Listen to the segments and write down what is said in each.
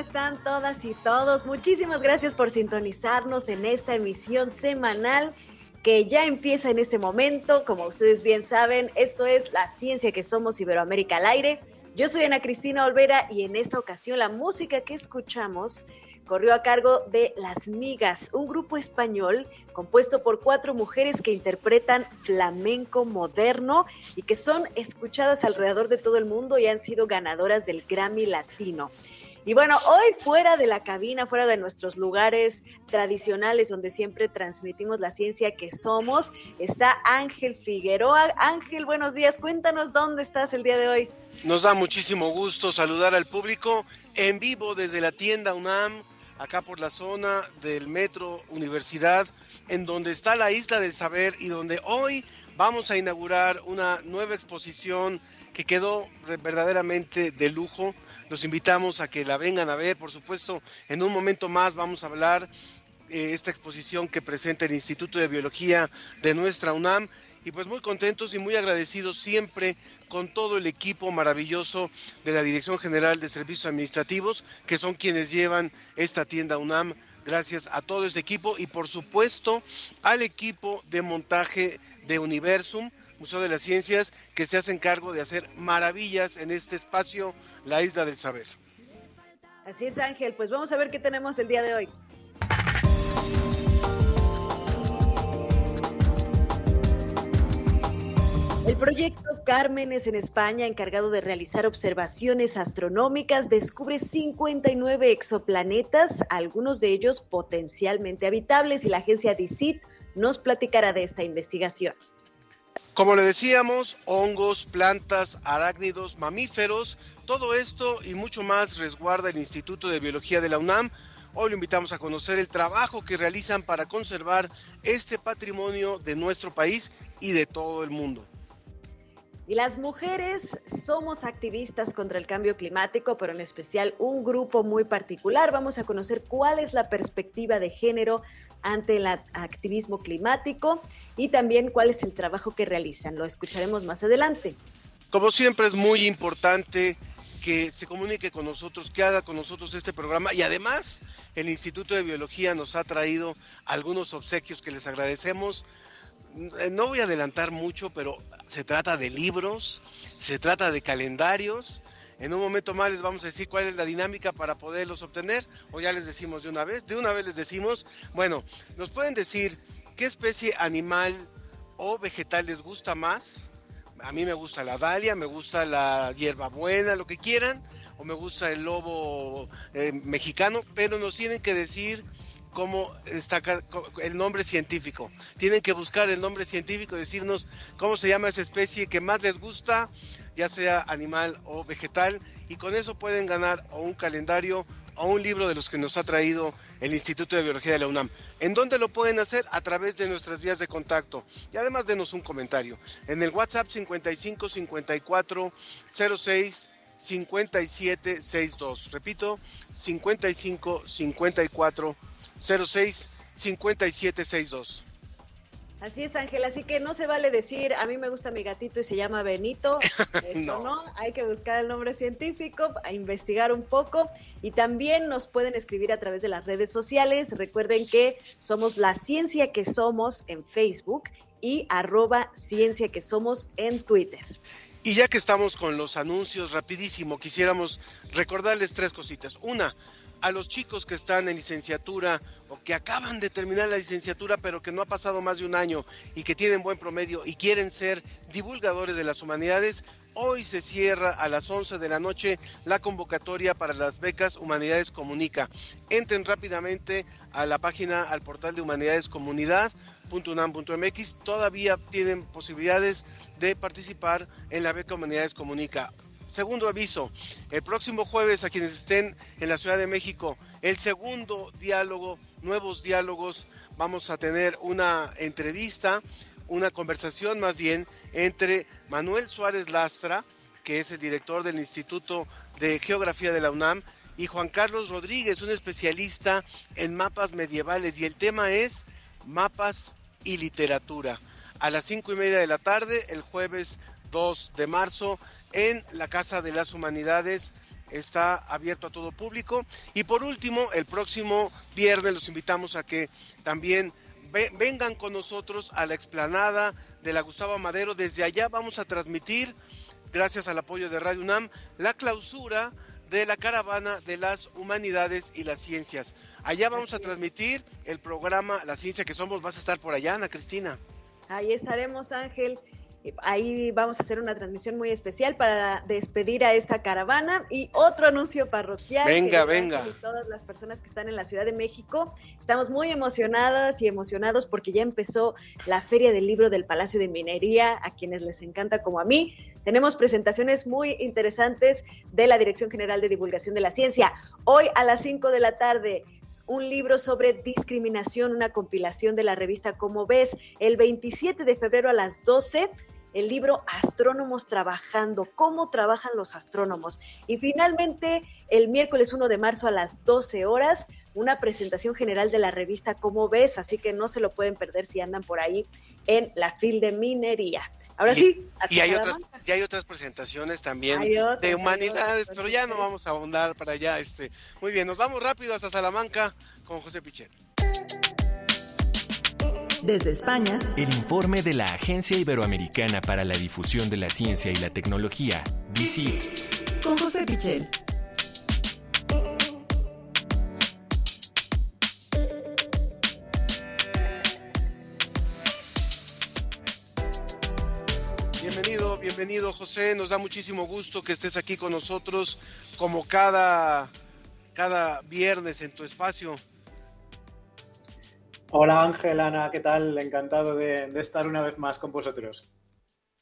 Están todas y todos? Muchísimas gracias por sintonizarnos en esta emisión semanal que ya empieza en este momento. Como ustedes bien saben, esto es La Ciencia que Somos Iberoamérica al aire. Yo soy Ana Cristina Olvera y en esta ocasión la música que escuchamos corrió a cargo de Las Migas, un grupo español compuesto por cuatro mujeres que interpretan flamenco moderno y que son escuchadas alrededor de todo el mundo y han sido ganadoras del Grammy Latino. Y bueno, hoy fuera de la cabina, fuera de nuestros lugares tradicionales donde siempre transmitimos la ciencia que somos, está Ángel Figueroa. Ángel, buenos días, cuéntanos dónde estás el día de hoy. Nos da muchísimo gusto saludar al público en vivo desde la tienda UNAM, acá por la zona del Metro Universidad, en donde está la Isla del Saber y donde hoy vamos a inaugurar una nueva exposición que quedó verdaderamente de lujo. Los invitamos a que la vengan a ver, por supuesto, en un momento más vamos a hablar eh, esta exposición que presenta el Instituto de Biología de nuestra UNAM y pues muy contentos y muy agradecidos siempre con todo el equipo maravilloso de la Dirección General de Servicios Administrativos, que son quienes llevan esta tienda UNAM. Gracias a todo este equipo y por supuesto al equipo de montaje de Universum, Museo de las Ciencias, que se hacen cargo de hacer maravillas en este espacio, la Isla del Saber. Así es, Ángel, pues vamos a ver qué tenemos el día de hoy. El proyecto Cármenes en España, encargado de realizar observaciones astronómicas, descubre 59 exoplanetas, algunos de ellos potencialmente habitables, y la agencia DICIT nos platicará de esta investigación. Como le decíamos, hongos, plantas, arácnidos, mamíferos, todo esto y mucho más resguarda el Instituto de Biología de la UNAM. Hoy lo invitamos a conocer el trabajo que realizan para conservar este patrimonio de nuestro país y de todo el mundo. Y las mujeres somos activistas contra el cambio climático, pero en especial un grupo muy particular. Vamos a conocer cuál es la perspectiva de género ante el activismo climático y también cuál es el trabajo que realizan. Lo escucharemos más adelante. Como siempre es muy importante que se comunique con nosotros, que haga con nosotros este programa y además el Instituto de Biología nos ha traído algunos obsequios que les agradecemos. No voy a adelantar mucho, pero se trata de libros, se trata de calendarios. En un momento más les vamos a decir cuál es la dinámica para poderlos obtener, o ya les decimos de una vez. De una vez les decimos, bueno, nos pueden decir qué especie animal o vegetal les gusta más. A mí me gusta la dalia, me gusta la hierbabuena, lo que quieran, o me gusta el lobo eh, mexicano, pero nos tienen que decir cómo está el nombre científico. Tienen que buscar el nombre científico y decirnos cómo se llama esa especie que más les gusta, ya sea animal o vegetal, y con eso pueden ganar o un calendario o un libro de los que nos ha traído el Instituto de Biología de la UNAM. ¿En dónde lo pueden hacer? A través de nuestras vías de contacto. Y además denos un comentario. En el WhatsApp 55 54 06 5762. Repito, 55 54 06 5762. Así es, Ángel, así que no se vale decir, a mí me gusta mi gatito y se llama Benito. Eso no. No. hay que buscar el nombre científico, a investigar un poco y también nos pueden escribir a través de las redes sociales. Recuerden que somos la ciencia que somos en Facebook y arroba ciencia que somos en Twitter. Y ya que estamos con los anuncios, rapidísimo, quisiéramos recordarles tres cositas. Una, a los chicos que están en licenciatura o que acaban de terminar la licenciatura pero que no ha pasado más de un año y que tienen buen promedio y quieren ser divulgadores de las humanidades, hoy se cierra a las 11 de la noche la convocatoria para las becas Humanidades Comunica. Entren rápidamente a la página, al portal de Humanidades Comunidad.unam.mx. Todavía tienen posibilidades de participar en la beca Humanidades Comunica. Segundo aviso, el próximo jueves a quienes estén en la Ciudad de México, el segundo diálogo, nuevos diálogos, vamos a tener una entrevista, una conversación más bien entre Manuel Suárez Lastra, que es el director del Instituto de Geografía de la UNAM, y Juan Carlos Rodríguez, un especialista en mapas medievales, y el tema es mapas y literatura. A las cinco y media de la tarde, el jueves 2 de marzo, en la Casa de las Humanidades. Está abierto a todo público. Y por último, el próximo viernes los invitamos a que también vengan con nosotros a la explanada de la Gustavo Madero. Desde allá vamos a transmitir, gracias al apoyo de Radio UNAM, la clausura de la caravana de las humanidades y las ciencias. Allá vamos a transmitir el programa La Ciencia que Somos. Vas a estar por allá, Ana Cristina. Ahí estaremos, Ángel. Ahí vamos a hacer una transmisión muy especial para despedir a esta caravana y otro anuncio parroquial. Venga, venga. todas las personas que están en la Ciudad de México, estamos muy emocionadas y emocionados porque ya empezó la Feria del Libro del Palacio de Minería, a quienes les encanta como a mí. Tenemos presentaciones muy interesantes de la Dirección General de Divulgación de la Ciencia. Hoy a las 5 de la tarde un libro sobre discriminación, una compilación de la revista Como ves, el 27 de febrero a las 12 el libro Astrónomos Trabajando, cómo trabajan los astrónomos. Y finalmente, el miércoles 1 de marzo a las 12 horas, una presentación general de la revista Cómo ves, así que no se lo pueden perder si andan por ahí en la fil de minería. Ahora sí. Y hay, otras, y hay otras presentaciones también de humanidades, pero ya no vamos a ahondar para allá. Este. Muy bien, nos vamos rápido hasta Salamanca con José Pichel. Desde España, el informe de la Agencia Iberoamericana para la Difusión de la Ciencia y la Tecnología, DICIT, con José Pichel. Bienvenido José, nos da muchísimo gusto que estés aquí con nosotros como cada, cada viernes en tu espacio. Hola Ángel, Ana, ¿qué tal? Encantado de, estar una vez más con vosotros.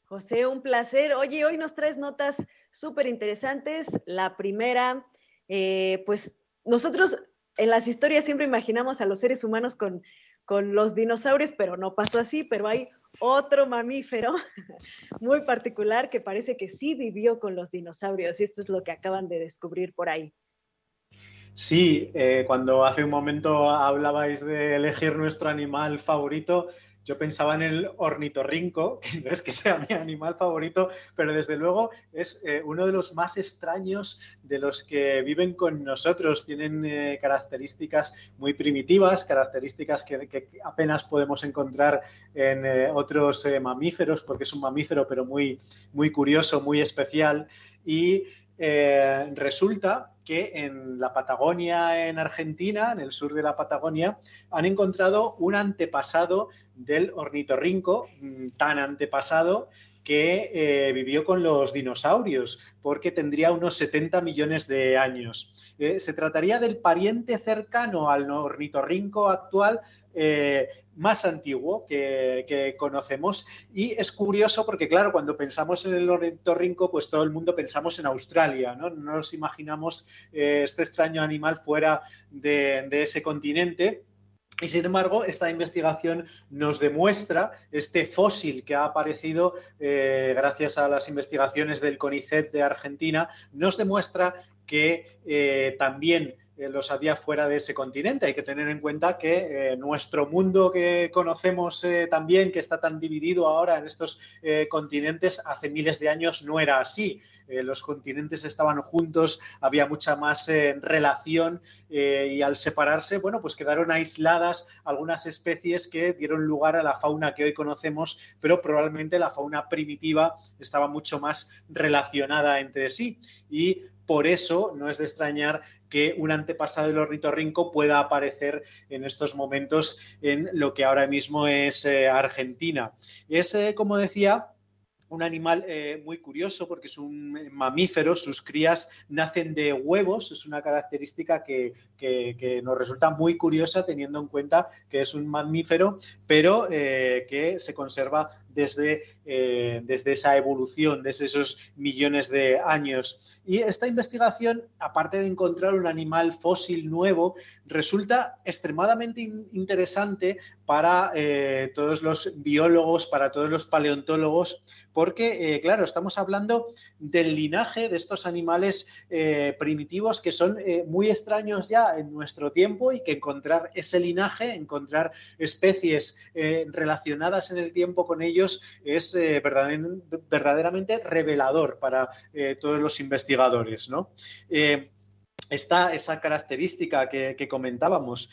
José, un placer. Oye, hoy nos traes notas súper interesantes. La primera, eh, pues nosotros en las historias siempre imaginamos a los seres humanos con, con los dinosaurios, pero no pasó así, pero hay otro mamífero muy particular que parece que sí vivió con los dinosaurios y esto es lo que acaban de descubrir por ahí. Sí, eh, cuando hace un momento hablabais de elegir nuestro animal favorito, yo pensaba en el ornitorrinco, que no es que sea mi animal favorito, pero desde luego es eh, uno de los más extraños de los que viven con nosotros. Tienen eh, características muy primitivas, características que, apenas podemos encontrar en eh, otros mamíferos, porque es un mamífero, pero muy, muy curioso, muy especial. Y resulta que en la Patagonia, en Argentina, en el sur de la Patagonia, han encontrado un antepasado del ornitorrinco, mm, tan antepasado que eh, vivió con los dinosaurios, porque tendría unos 70 millones de años. Eh, se trataría del pariente cercano al ornitorrinco actual eh, más antiguo que, conocemos y es curioso porque, claro, cuando pensamos en el ornitorrinco, pues todo el mundo pensamos en Australia, ¿no? No nos imaginamos eh, este extraño animal fuera de, ese continente. Y sin embargo, esta investigación nos demuestra este fósil que ha aparecido eh, gracias a las investigaciones del CONICET de Argentina, nos demuestra que también los había fuera de ese continente. Hay que tener en cuenta que eh, nuestro mundo que conocemos eh, también, que está tan dividido ahora en estos continentes, hace miles de años no era así. los continentes estaban juntos, había mucha más relación y al separarse, bueno, pues quedaron aisladas algunas especies que dieron lugar a la fauna que hoy conocemos, pero probablemente la fauna primitiva estaba mucho más relacionada entre sí. Y por eso no es de extrañar que un antepasado del ornitorrinco pueda aparecer en estos momentos en lo que ahora mismo es eh, Argentina. Es, eh, como decía, un animal eh, muy curioso porque es un mamífero, sus crías nacen de huevos, es una característica que, nos resulta muy curiosa teniendo en cuenta que es un mamífero, pero que se conserva desde, eh, desde esa evolución, desde esos millones de años. Y esta investigación, aparte de encontrar un animal fósil nuevo, resulta extremadamente interesante para todos los biólogos, para todos los paleontólogos, porque, eh, claro, estamos hablando del linaje de estos animales eh, primitivos que son eh, muy extraños ya en nuestro tiempo y que encontrar ese linaje, encontrar especies relacionadas en el tiempo con ellos es verdaderamente, revelador para todos los investigadores, ¿no? Está esa característica que, comentábamos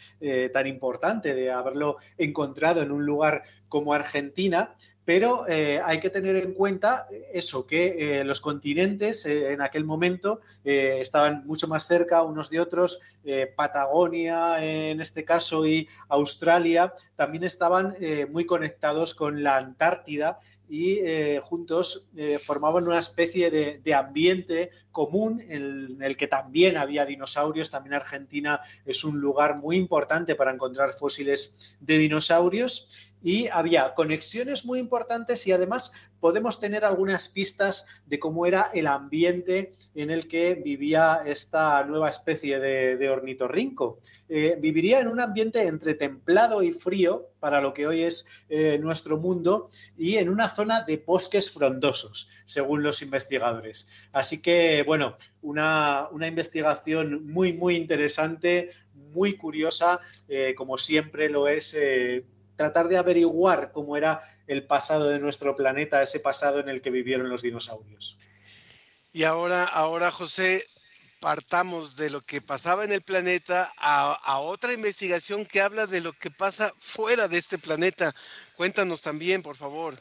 tan importante de haberlo encontrado en un lugar como Argentina, pero eh, hay que tener en cuenta eso, que eh, los continentes eh, en aquel momento estaban mucho más cerca unos de otros, Patagonia en este caso y Australia también estaban muy conectados con la Antártida y juntos formaban una especie de, ambiente común en el que también había dinosaurios. También Argentina es un lugar muy importante para encontrar fósiles de dinosaurios y había conexiones muy importantes y además podemos tener algunas pistas de cómo era el ambiente en el que vivía esta nueva especie de, ornitorrinco. Eh, viviría en un ambiente entre templado y frío, para lo que hoy es eh, nuestro mundo, y en una zona de bosques frondosos, según los investigadores. Así que, bueno, una, investigación muy, muy interesante, muy curiosa, eh, como siempre lo es tratar de averiguar cómo era el pasado de nuestro planeta, ese pasado en el que vivieron los dinosaurios. Y ahora, ahora José, partamos de lo que pasaba en el planeta a, otra investigación que habla de lo que pasa fuera de este planeta. Cuéntanos también, por favor.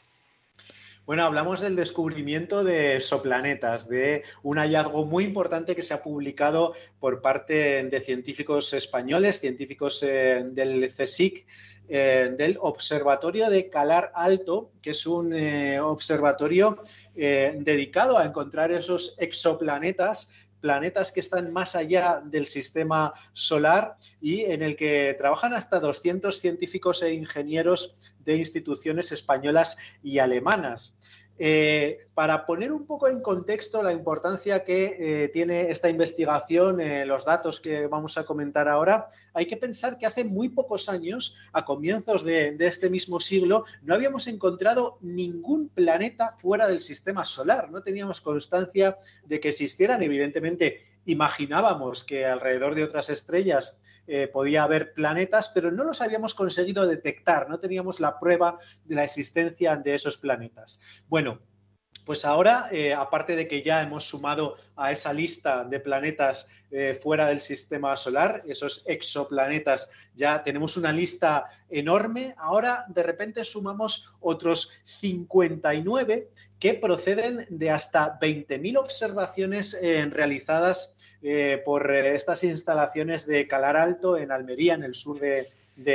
Bueno, hablamos del descubrimiento de exoplanetas, de un hallazgo muy importante que se ha publicado por parte de científicos españoles, científicos eh, del CSIC, eh, del Observatorio de Calar Alto, que es un eh, observatorio eh, dedicado a encontrar esos exoplanetas planetas que están más allá del sistema solar y en el que trabajan hasta 200 científicos e ingenieros de instituciones españolas y alemanas. Eh, para poner un poco en contexto la importancia que eh, tiene esta investigación, eh, los datos que vamos a comentar ahora, hay que pensar que hace muy pocos años, a comienzos de, este mismo siglo, no habíamos encontrado ningún planeta fuera del sistema solar. No teníamos constancia de que existieran, evidentemente, imaginábamos que alrededor de otras estrellas eh, podía haber planetas, pero no los habíamos conseguido detectar, no teníamos la prueba de la existencia de esos planetas. Bueno, pues ahora, eh, aparte de que ya hemos sumado a esa lista de planetas eh, fuera del sistema solar, esos exoplanetas, ya tenemos una lista enorme, ahora de repente sumamos otros 59 que proceden de hasta 20.000 observaciones realizadas por estas instalaciones de Calar Alto en Almería, en el sur de,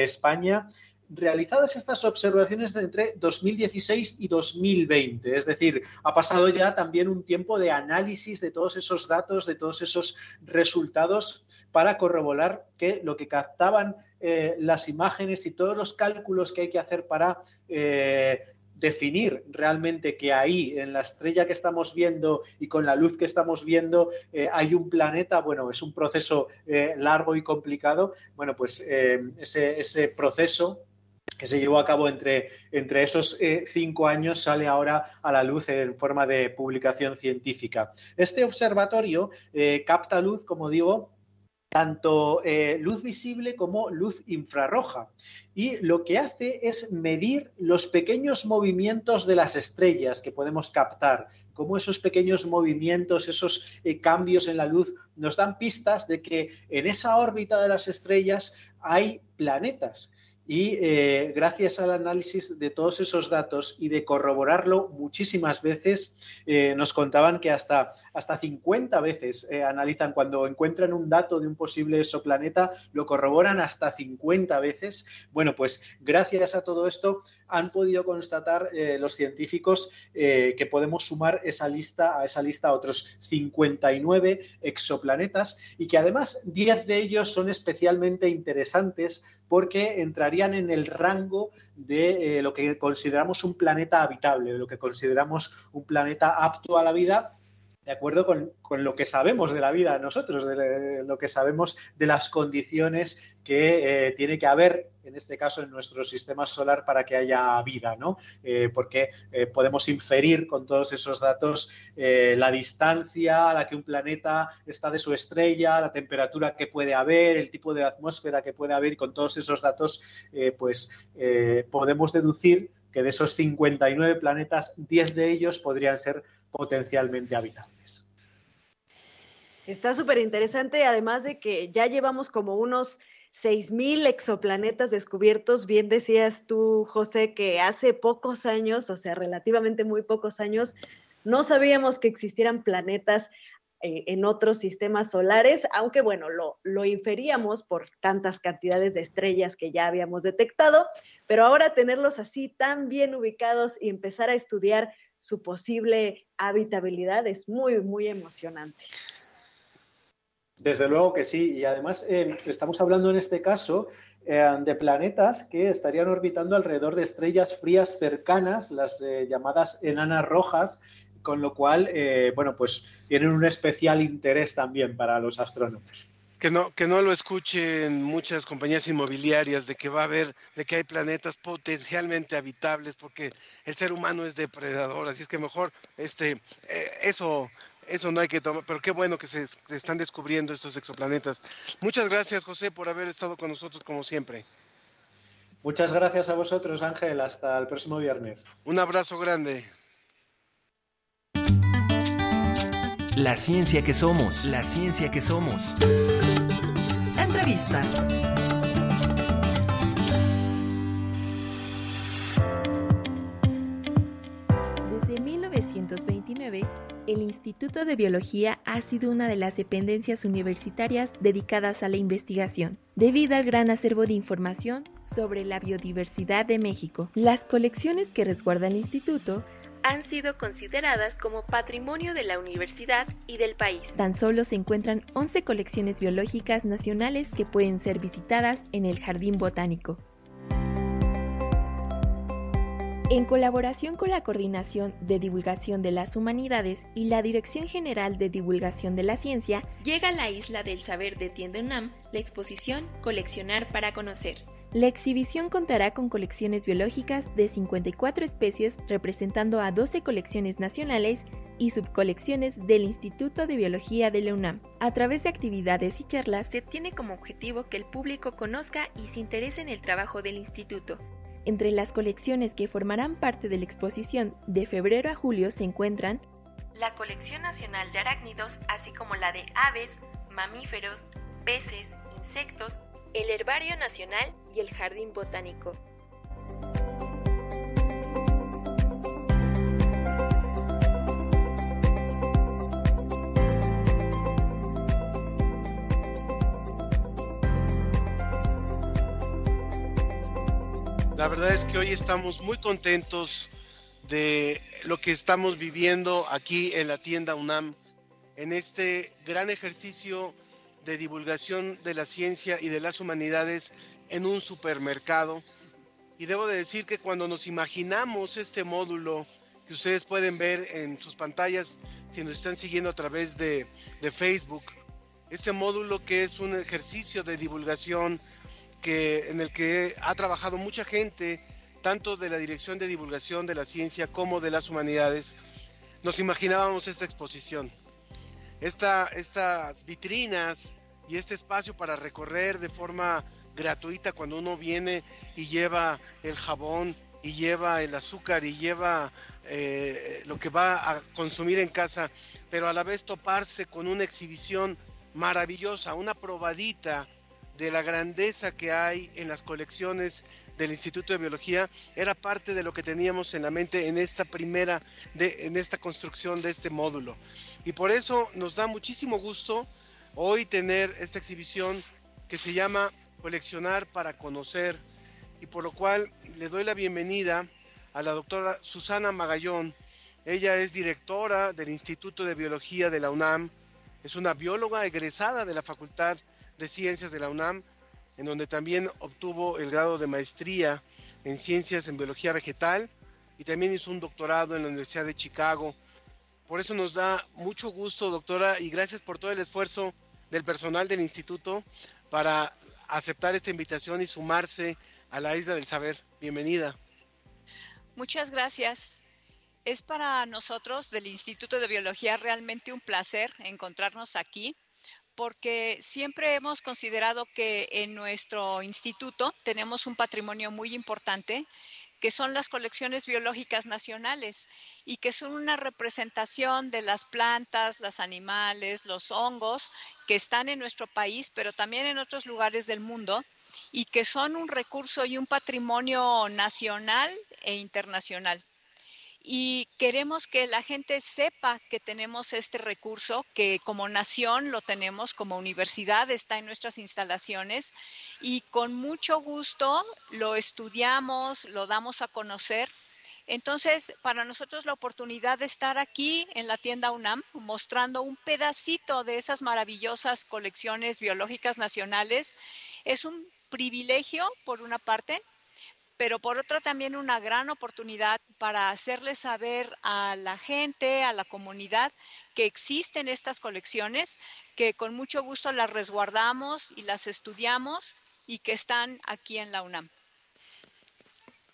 España realizadas estas observaciones entre 2016 y 2020. Es decir, ha pasado ya también un tiempo de análisis de todos esos datos, de todos esos resultados para corroborar que lo que captaban eh, las imágenes y todos los cálculos que hay que hacer para eh, definir realmente que ahí, en la estrella que estamos viendo y con la luz que estamos viendo, eh, hay un planeta, bueno, es un proceso largo y complicado. Bueno, pues ese, ese proceso que se llevó a cabo entre, esos eh, cinco años sale ahora a la luz en forma de publicación científica. Este observatorio eh, capta luz, como digo, tanto eh, luz visible como luz infrarroja. Y lo que hace es medir los pequeños movimientos de las estrellas que podemos captar, cómo esos pequeños movimientos, esos cambios en la luz nos dan pistas de que en esa órbita de las estrellas hay planetas y eh, gracias al análisis de todos esos datos y de corroborarlo muchísimas veces, eh, nos contaban que hasta, hasta 50 veces eh, analizan cuando encuentran un dato de un posible exoplaneta, lo corroboran hasta 50 veces. Bueno, pues gracias a todo esto han podido constatar los científicos que podemos sumar esa lista a esa lista a otros 59 exoplanetas y que además 10 de ellos son especialmente interesantes porque entrarían en el rango de eh, lo que consideramos un planeta habitable, de lo que consideramos un planeta apto a la vida de acuerdo con, lo que sabemos de la vida nosotros, de lo que sabemos de las condiciones que eh, tiene que haber, en este caso, en nuestro sistema solar para que haya vida, ¿no? Eh, porque eh, podemos inferir con todos esos datos la distancia a la que un planeta está de su estrella, la temperatura que puede haber, el tipo de atmósfera que puede haber, y con todos esos datos, pues podemos deducir que de esos 59 planetas, 10 de ellos podrían ser potencialmente habitables. Está súper interesante, además de que ya llevamos como unos 6.000 exoplanetas descubiertos. Bien decías tú, José, que hace pocos años, o sea, relativamente muy pocos años, no sabíamos que existieran planetas eh, en otros sistemas solares, aunque bueno, lo, lo inferíamos por tantas cantidades de estrellas que ya habíamos detectado, pero ahora tenerlos así tan bien ubicados y empezar a estudiar su posible habitabilidad es muy, muy emocionante. Desde luego que sí, y además eh, estamos hablando en este caso eh, de planetas que estarían orbitando alrededor de estrellas frías cercanas, las eh, llamadas enanas rojas, con lo cual, bueno, pues tienen un especial interés también para los astrónomos que no, que no lo escuchen muchas compañías inmobiliarias de que va a haber, de que hay planetas potencialmente habitables, porque el ser humano es depredador, así es que mejor este, eh, eso, eso no hay que tomar, pero qué bueno que se, se, están descubriendo estos exoplanetas. Muchas gracias, José, por haber estado con nosotros como siempre. Muchas gracias a vosotros, Ángel. Hasta el próximo viernes. Un abrazo grande. La ciencia que somos, la ciencia que somos. Entrevista. Desde 1929, el Instituto de Biología ha sido una de las dependencias universitarias dedicadas a la investigación, debido al gran acervo de información sobre la biodiversidad de México. Las colecciones que resguarda el instituto han sido consideradas como patrimonio de la universidad y del país. Tan solo se encuentran 11 colecciones biológicas nacionales que pueden ser visitadas en el Jardín Botánico. En colaboración con la Coordinación de Divulgación de las Humanidades y la Dirección General de Divulgación de la Ciencia, llega a la Isla del Saber de Tienda UNAM la exposición Coleccionar para Conocer, la exhibición contará con colecciones biológicas de 54 especies representando a 12 colecciones nacionales y subcolecciones del Instituto de Biología de la UNAM. A través de actividades y charlas se tiene como objetivo que el público conozca y se interese en el trabajo del instituto. Entre las colecciones que formarán parte de la exposición de febrero a julio se encuentran la Colección Nacional de Arácnidos, así como la de aves, mamíferos, peces, insectos el Herbario Nacional y el Jardín Botánico. La verdad es que hoy estamos muy contentos de lo que estamos viviendo aquí en la tienda UNAM, en este gran ejercicio de divulgación de la ciencia y de las humanidades en un supermercado. Y debo de decir que cuando nos imaginamos este módulo que ustedes pueden ver en sus pantallas si nos están siguiendo a través de, de Facebook, este módulo que es un ejercicio de divulgación que, en el que ha trabajado mucha gente, tanto de la Dirección de Divulgación de la Ciencia como de las Humanidades, nos imaginábamos esta exposición estas vitrinas y este espacio para recorrer de forma gratuita cuando uno viene y lleva el jabón y lleva el azúcar y lleva eh, lo que va a consumir en casa, pero a la vez toparse con una exhibición maravillosa, una probadita de la grandeza que hay en las colecciones del Instituto de Biología era parte de lo que teníamos en la mente en esta primera, de, en esta construcción de este módulo. Y por eso nos da muchísimo gusto hoy tener esta exhibición que se llama Coleccionar para Conocer y por lo cual le doy la bienvenida a la doctora Susana Magallón. Ella es directora del Instituto de Biología de la UNAM, es una bióloga egresada de la Facultad de Ciencias de la UNAM, en donde también obtuvo el grado de maestría en Ciencias en Biología Vegetal y también hizo un doctorado en la Universidad de Chicago. Por eso nos da mucho gusto, doctora, y gracias por todo el esfuerzo del personal del instituto para aceptar esta invitación y sumarse a la Isla del Saber. Bienvenida. Muchas gracias. Es para nosotros del Instituto de Biología realmente un placer encontrarnos aquí porque siempre hemos considerado que en nuestro instituto tenemos un patrimonio muy importante que son las colecciones biológicas nacionales y que son una representación de las plantas, los animales, los hongos que están en nuestro país, pero también en otros lugares del mundo y que son un recurso y un patrimonio nacional e internacional y queremos que la gente sepa que tenemos este recurso, que como nación lo tenemos, como universidad está en nuestras instalaciones y con mucho gusto lo estudiamos, lo damos a conocer. Entonces, para nosotros la oportunidad de estar aquí en la tienda UNAM mostrando un pedacito de esas maravillosas colecciones biológicas nacionales es un privilegio, por una parte, pero por otro también una gran oportunidad para hacerle saber a la gente, a la comunidad, que existen estas colecciones, que con mucho gusto las resguardamos y las estudiamos y que están aquí en la UNAM.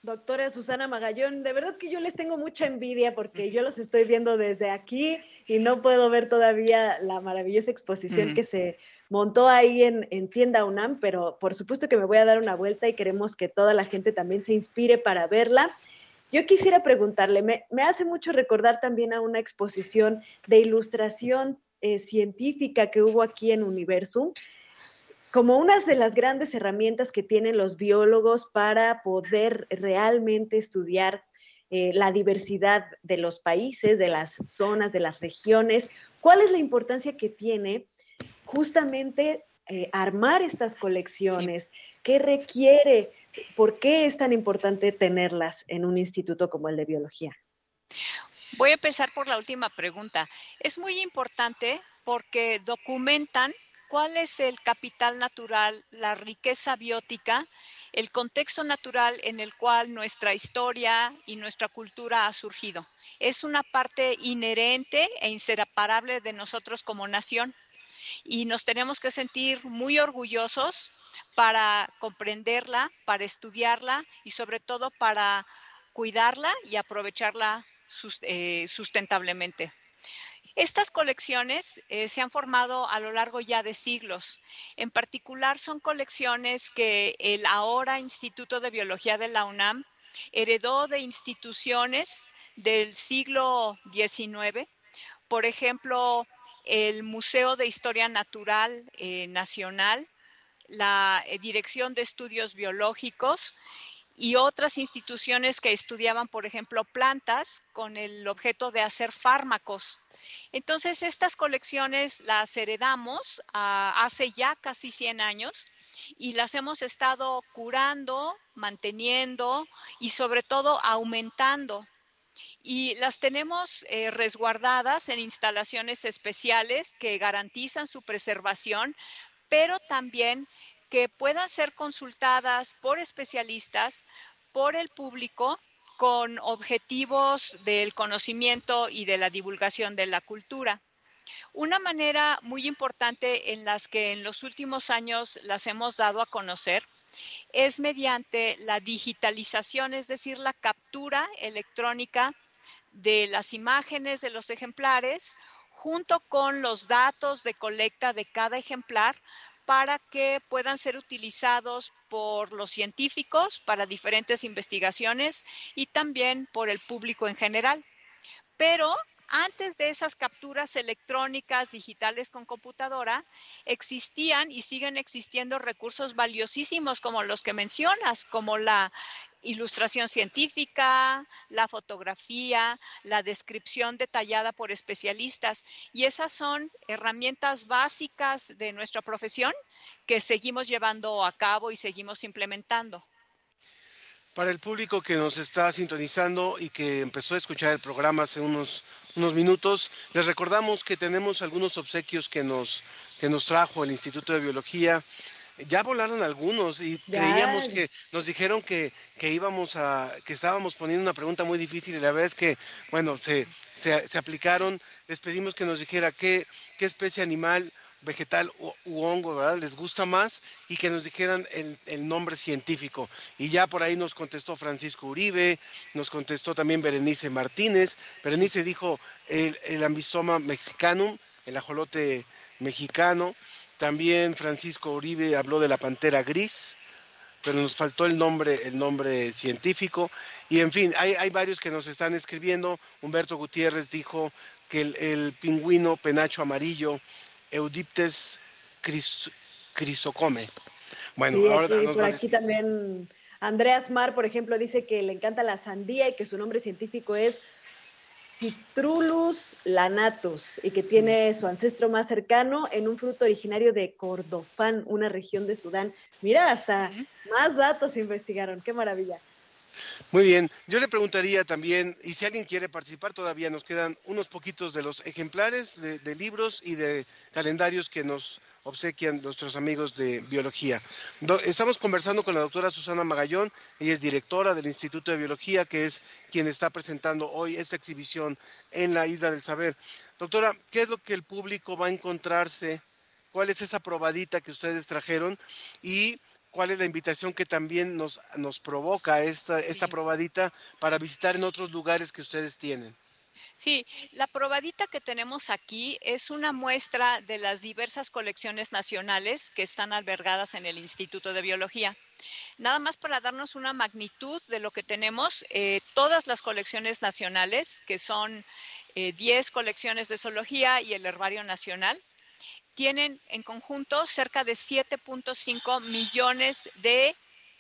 Doctora Susana Magallón, de verdad que yo les tengo mucha envidia porque yo los estoy viendo desde aquí y no puedo ver todavía la maravillosa exposición que se montó ahí en, Tienda UNAM, pero por supuesto que me voy a dar una vuelta y queremos que toda la gente también se inspire para verla. Yo quisiera preguntarle, me, hace mucho recordar también a una exposición de ilustración eh, científica que hubo aquí en Universum, como una de las grandes herramientas que tienen los biólogos para poder realmente estudiar eh, la diversidad de los países, de las zonas, de las regiones. ¿Cuál es la importancia que tiene justamente eh, armar estas colecciones? ¿Qué requiere? ¿Por qué es tan importante tenerlas en un instituto como el de biología? Voy a empezar por la última pregunta. Es muy importante porque documentan cuál es el capital natural, la riqueza biótica, el contexto natural en el cual nuestra historia y nuestra cultura ha surgido. Es una parte inherente e inseparable de nosotros como nación y nos tenemos que sentir muy orgullosos para comprenderla, para estudiarla y sobre todo para cuidarla y aprovecharla eh, sustentablemente. Estas colecciones eh, se han formado a lo largo ya de siglos. En particular son colecciones que el ahora Instituto de Biología de la UNAM heredó de instituciones del siglo XIX. Por ejemplo, el Museo de Historia Natural eh, Nacional, la eh, Dirección de Estudios Biológicos y otras instituciones que estudiaban, por ejemplo, plantas con el objeto de hacer fármacos. Entonces, estas colecciones las heredamos ah, hace ya casi 100 años y las hemos estado curando, manteniendo y sobre todo aumentando y las tenemos eh, resguardadas en instalaciones especiales que garantizan su preservación, pero también que puedan ser consultadas por especialistas, por el público, con objetivos del conocimiento y de la divulgación de la cultura. Una manera muy importante en las que en los últimos años las hemos dado a conocer es mediante la digitalización, es decir, la captura electrónica de las imágenes de los ejemplares junto con los datos de colecta de cada ejemplar para que puedan ser utilizados por los científicos para diferentes investigaciones y también por el público en general. Pero antes de esas capturas electrónicas digitales con computadora, existían y siguen existiendo recursos valiosísimos como los que mencionas, como la ilustración científica, la fotografía, la descripción detallada por especialistas. Y esas son herramientas básicas de nuestra profesión que seguimos llevando a cabo y seguimos implementando. Para el público que nos está sintonizando y que empezó a escuchar el programa hace unos, unos minutos, les recordamos que tenemos algunos obsequios que nos, que nos trajo el Instituto de Biología. Ya volaron algunos y creíamos que nos dijeron que, que, íbamos a, que estábamos poniendo una pregunta muy difícil y la verdad es que, bueno, se, se, se aplicaron. Les pedimos que nos dijera qué, qué especie animal vegetal u, hongo, ¿verdad? Les gusta más y que nos dijeran el, nombre científico. Y ya por ahí nos contestó Francisco Uribe, nos contestó también Berenice Martínez. Berenice dijo el, el ambisoma mexicanum, el ajolote mexicano. También Francisco Uribe habló de la pantera gris, pero nos faltó el nombre, el nombre científico. Y en fin, hay, hay varios que nos están escribiendo. Humberto Gutiérrez dijo que el, el pingüino penacho amarillo Eudiptes crisocome. Bueno, ahora por aquí también Andreas Mar, por ejemplo, dice que le encanta la sandía y que su nombre científico es Citrulus lanatus y que tiene su ancestro más cercano en un fruto originario de Cordofán, una región de Sudán. Mira, hasta más datos investigaron, qué maravilla. Muy bien, yo le preguntaría también, y si alguien quiere participar, todavía nos quedan unos poquitos de los ejemplares de, libros y de calendarios que nos obsequian nuestros amigos de biología. estamos conversando con la doctora Susana Magallón, ella es directora del Instituto de Biología, que es quien está presentando hoy esta exhibición en la Isla del Saber. Doctora, ¿qué es lo que el público va a encontrarse? ¿Cuál es esa probadita que ustedes trajeron? Y cuál es la invitación que también nos, nos provoca esta, esta probadita para visitar en otros lugares que ustedes tienen. Sí, la probadita que tenemos aquí es una muestra de las diversas colecciones nacionales que están albergadas en el Instituto de Biología. Nada más para darnos una magnitud de lo que tenemos, eh, todas las colecciones nacionales, que son 10 eh, colecciones de zoología y el Herbario Nacional, tienen en conjunto cerca de 7.5 millones de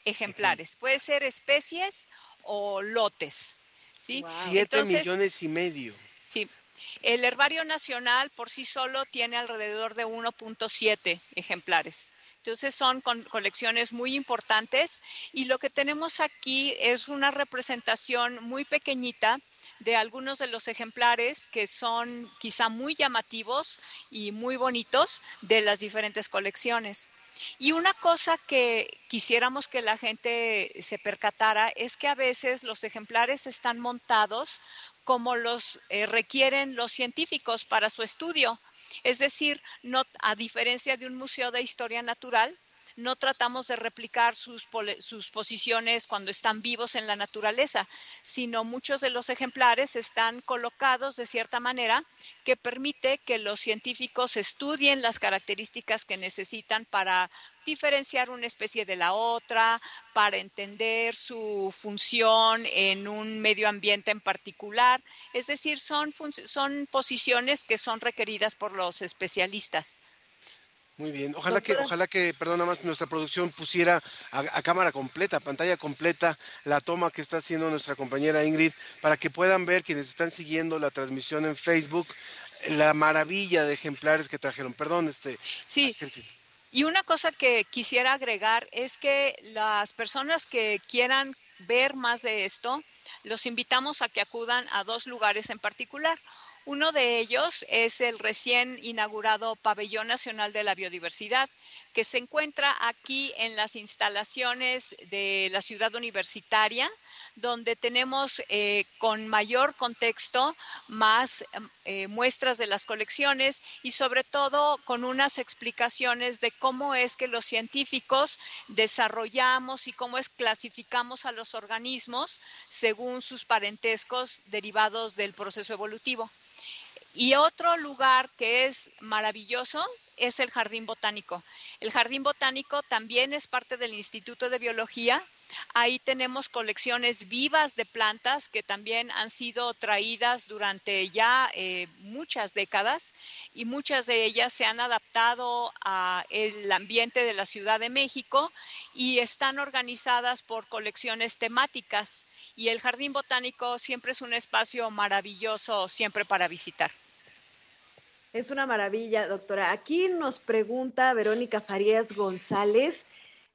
ejemplares. Puede ser especies o lotes. ¿sí? 7 millones y medio. Sí. El herbario nacional por sí solo tiene alrededor de 1.7 ejemplares. Entonces son colecciones muy importantes y lo que tenemos aquí es una representación muy pequeñita de algunos de los ejemplares que son quizá muy llamativos y muy bonitos de las diferentes colecciones. Y una cosa que quisiéramos que la gente se percatara es que a veces los ejemplares están montados como los eh, requieren los científicos para su estudio. Es decir, no, a diferencia de un museo de historia natural, no tratamos de replicar sus, sus, posiciones cuando están vivos en la naturaleza, sino muchos de los ejemplares están colocados de cierta manera que permite que los científicos estudien las características que necesitan para diferenciar una especie de la otra, para entender su función en un medio ambiente en particular. Es decir, son, son posiciones que son requeridas por los especialistas. Muy bien, ojalá que, ojalá que, perdón, más nuestra producción pusiera a, cámara completa, pantalla completa, la toma que está haciendo nuestra compañera Ingrid, para que puedan ver quienes están siguiendo la transmisión en Facebook, la maravilla de ejemplares que trajeron. Perdón, este. Sí. Y una cosa que quisiera agregar es que las personas que quieran ver más de esto, los invitamos a que acudan a dos lugares en particular. Uno de ellos es el recién inaugurado Pabellón Nacional de la Biodiversidad, que se encuentra aquí en las instalaciones de la ciudad universitaria, donde tenemos eh, con mayor contexto más eh, muestras de las colecciones y sobre todo con unas explicaciones de cómo es que los científicos desarrollamos y cómo es clasificamos a los organismos según sus parentescos derivados del proceso evolutivo. Y otro lugar que es maravilloso es el Jardín Botánico. El Jardín Botánico también es parte del Instituto de Biología Ahí tenemos colecciones vivas de plantas que también han sido traídas durante ya eh, muchas décadas y muchas de ellas se han adaptado al ambiente de la Ciudad de México y están organizadas por colecciones temáticas. Y el Jardín Botánico siempre es un espacio maravilloso, siempre para visitar. Es una maravilla, doctora. Aquí nos pregunta Verónica Farías González.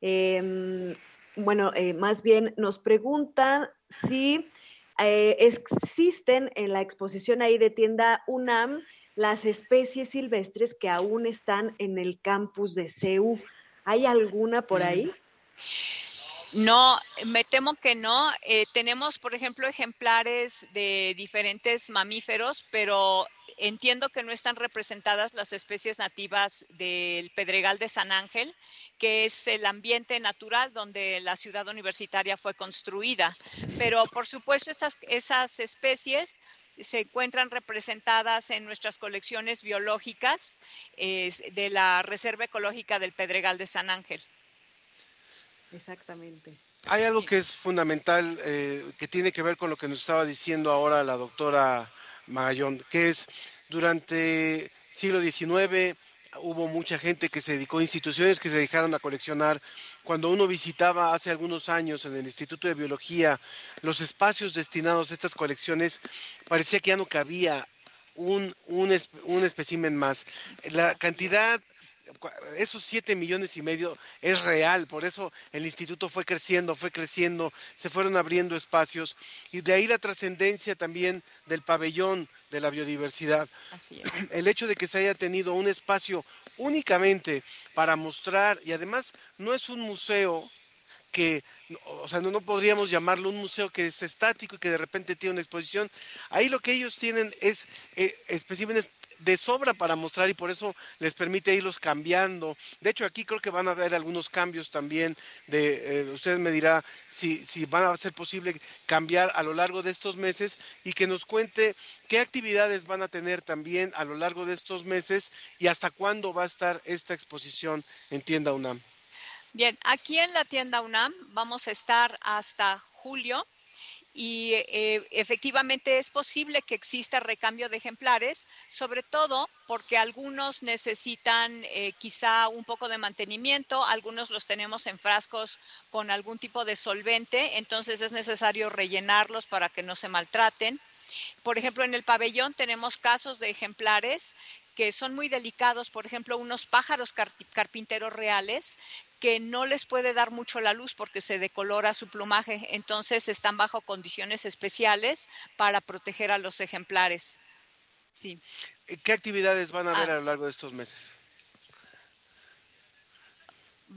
Em, bueno, eh, más bien nos preguntan si eh, existen en la exposición ahí de tienda UNAM las especies silvestres que aún están en el campus de CEU. ¿Hay alguna por ahí? No, me temo que no. Eh, tenemos, por ejemplo, ejemplares de diferentes mamíferos, pero entiendo que no están representadas las especies nativas del Pedregal de San Ángel, que es el ambiente natural donde la ciudad universitaria fue construida. Pero por supuesto esas, esas especies se encuentran representadas en nuestras colecciones biológicas de la Reserva Ecológica del Pedregal de San Ángel. Exactamente. Hay algo que es fundamental, eh, que tiene que ver con lo que nos estaba diciendo ahora la doctora Magallón, que es durante siglo XIX hubo mucha gente que se dedicó, instituciones que se dejaron a coleccionar. Cuando uno visitaba hace algunos años en el Instituto de Biología los espacios destinados a estas colecciones, parecía que ya no cabía un, un, un más. La cantidad esos siete millones y medio es real, por eso el instituto fue creciendo, fue creciendo, se fueron abriendo espacios y de ahí la trascendencia también del pabellón de la biodiversidad. El hecho de que se haya tenido un espacio únicamente para mostrar y además no es un museo que, o sea, no, podríamos llamarlo un museo que es estático y que de repente tiene una exposición. Ahí lo que ellos tienen es eh, especímenes de sobra para mostrar y por eso les permite irlos cambiando. De hecho, aquí creo que van a haber algunos cambios también. De, eh, usted me dirá si, si van a ser posible cambiar a lo largo de estos meses y que nos cuente qué actividades van a tener también a lo largo de estos meses y hasta cuándo va a estar esta exposición en Tienda UNAM. Bien, aquí en la Tienda UNAM vamos a estar hasta julio y eh, efectivamente es posible que exista recambio de ejemplares, sobre todo porque algunos necesitan eh, quizá un poco de mantenimiento, algunos los tenemos en frascos con algún tipo de solvente, entonces es necesario rellenarlos para que no se maltraten. Por ejemplo, en el pabellón tenemos casos de ejemplares que son muy delicados, por ejemplo, unos pájaros carpinteros reales que no les puede dar mucho la luz porque se decolora su plumaje, entonces están bajo condiciones especiales para proteger a los ejemplares. Sí. ¿Qué actividades van a haber ah. a lo largo de estos meses?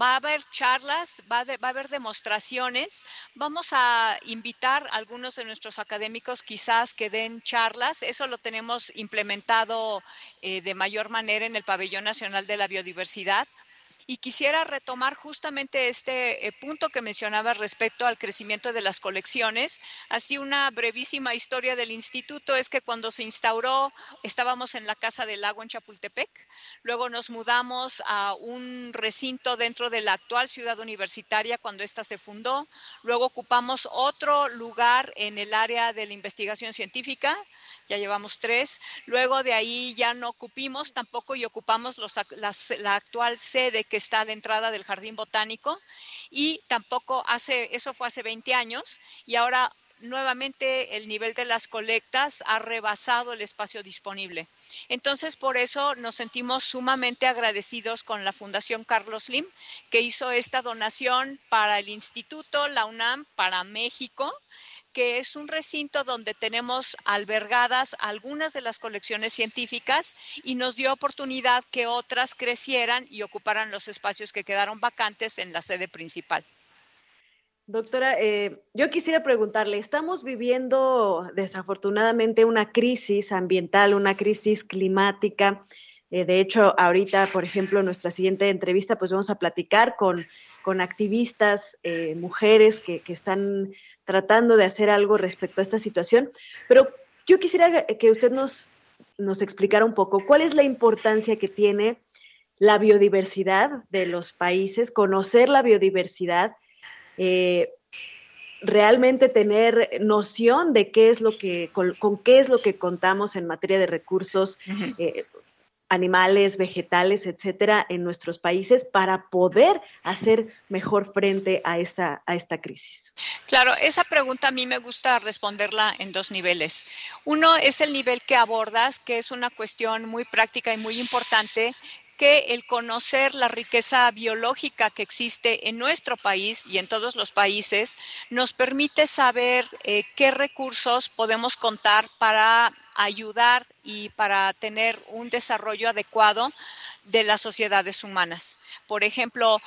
Va a haber charlas, va, a haber demostraciones. Vamos a invitar a algunos de nuestros académicos quizás que den charlas. Eso lo tenemos implementado eh, de mayor manera en el Pabellón Nacional de la Biodiversidad. Y quisiera retomar justamente este eh, punto que mencionaba respecto al crecimiento de las colecciones. Así una brevísima historia del instituto es que cuando se instauró estábamos en la Casa del Lago en Chapultepec, luego nos mudamos a un recinto dentro de la actual ciudad universitaria cuando ésta se fundó, luego ocupamos otro lugar en el área de la investigación científica, ya llevamos tres. Luego de ahí ya no ocupimos tampoco y ocupamos los, la actual sede que está a la entrada del Jardín Botánico y tampoco hace, eso fue hace 20 años y ahora nuevamente el nivel de las colectas ha rebasado el espacio disponible. Entonces, por eso nos sentimos sumamente agradecidos con la Fundación Carlos Slim, que hizo esta donación para el Instituto, la UNAM, para México, que es un recinto donde tenemos albergadas algunas de las colecciones científicas y nos dio oportunidad que otras crecieran y ocuparan los espacios que quedaron vacantes en la sede principal. Doctora, eh, yo quisiera preguntarle, estamos viviendo desafortunadamente una crisis ambiental, una crisis climática. Eh, de hecho, ahorita, por ejemplo, en nuestra siguiente entrevista, pues vamos a platicar con con activistas, eh, mujeres que, están tratando de hacer algo respecto a esta situación. Pero yo quisiera que usted nos, nos explicara un poco cuál es la importancia que tiene la biodiversidad de los países, conocer la biodiversidad, eh, realmente tener noción de qué es lo que, con, qué es lo que contamos en materia de recursos eh, animales, vegetales, etcétera, en nuestros países para poder hacer mejor frente a esta, a esta crisis. Claro, esa pregunta a mí me gusta responderla en dos niveles. Uno es el nivel que abordas, que es una cuestión muy práctica y muy importante que el conocer la riqueza biológica que existe en nuestro país y en todos los países nos permite saber eh, qué recursos podemos contar para ayudar y para tener un desarrollo adecuado de las sociedades humanas. Por ejemplo,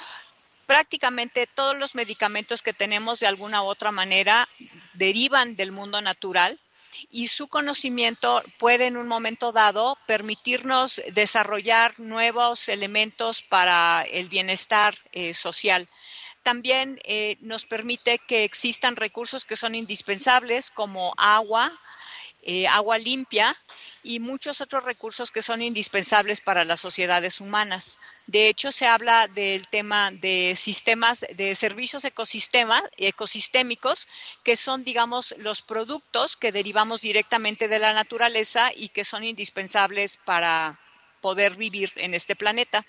prácticamente todos los medicamentos que tenemos de alguna u otra manera derivan del mundo natural y su conocimiento puede en un momento dado permitirnos desarrollar nuevos elementos para el bienestar eh, social. También eh, nos permite que existan recursos que son indispensables como agua, eh, agua limpia y muchos otros recursos que son indispensables para las sociedades humanas. De hecho, se habla del tema de sistemas, de servicios ecosistemas, ecosistémicos, que son, digamos, los productos que derivamos directamente de la naturaleza y que son indispensables para poder vivir en este planeta.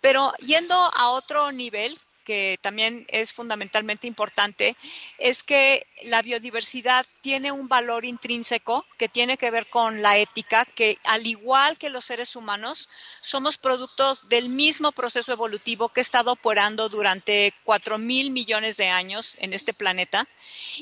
Pero yendo a otro nivel, que también es fundamentalmente importante, es que la biodiversidad tiene un valor intrínseco que tiene que ver con la ética, que al igual que los seres humanos, somos productos del mismo proceso evolutivo que ha estado operando durante cuatro mil millones de años en este planeta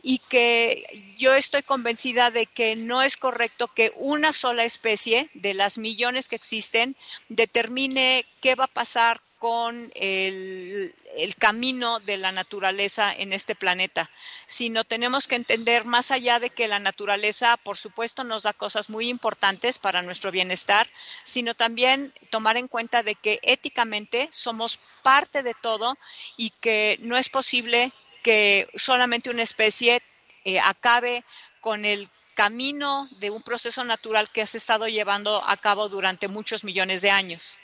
y que yo estoy convencida de que no es correcto que una sola especie de las millones que existen determine qué va a pasar con el, camino de la naturaleza en este planeta, sino tenemos que entender más allá de que la naturaleza, por supuesto, nos da cosas muy importantes para nuestro bienestar, sino también tomar en cuenta de que éticamente somos parte de todo y que no es posible que solamente una especie eh, acabe con el camino de un proceso natural que has estado llevando a cabo durante muchos millones de años.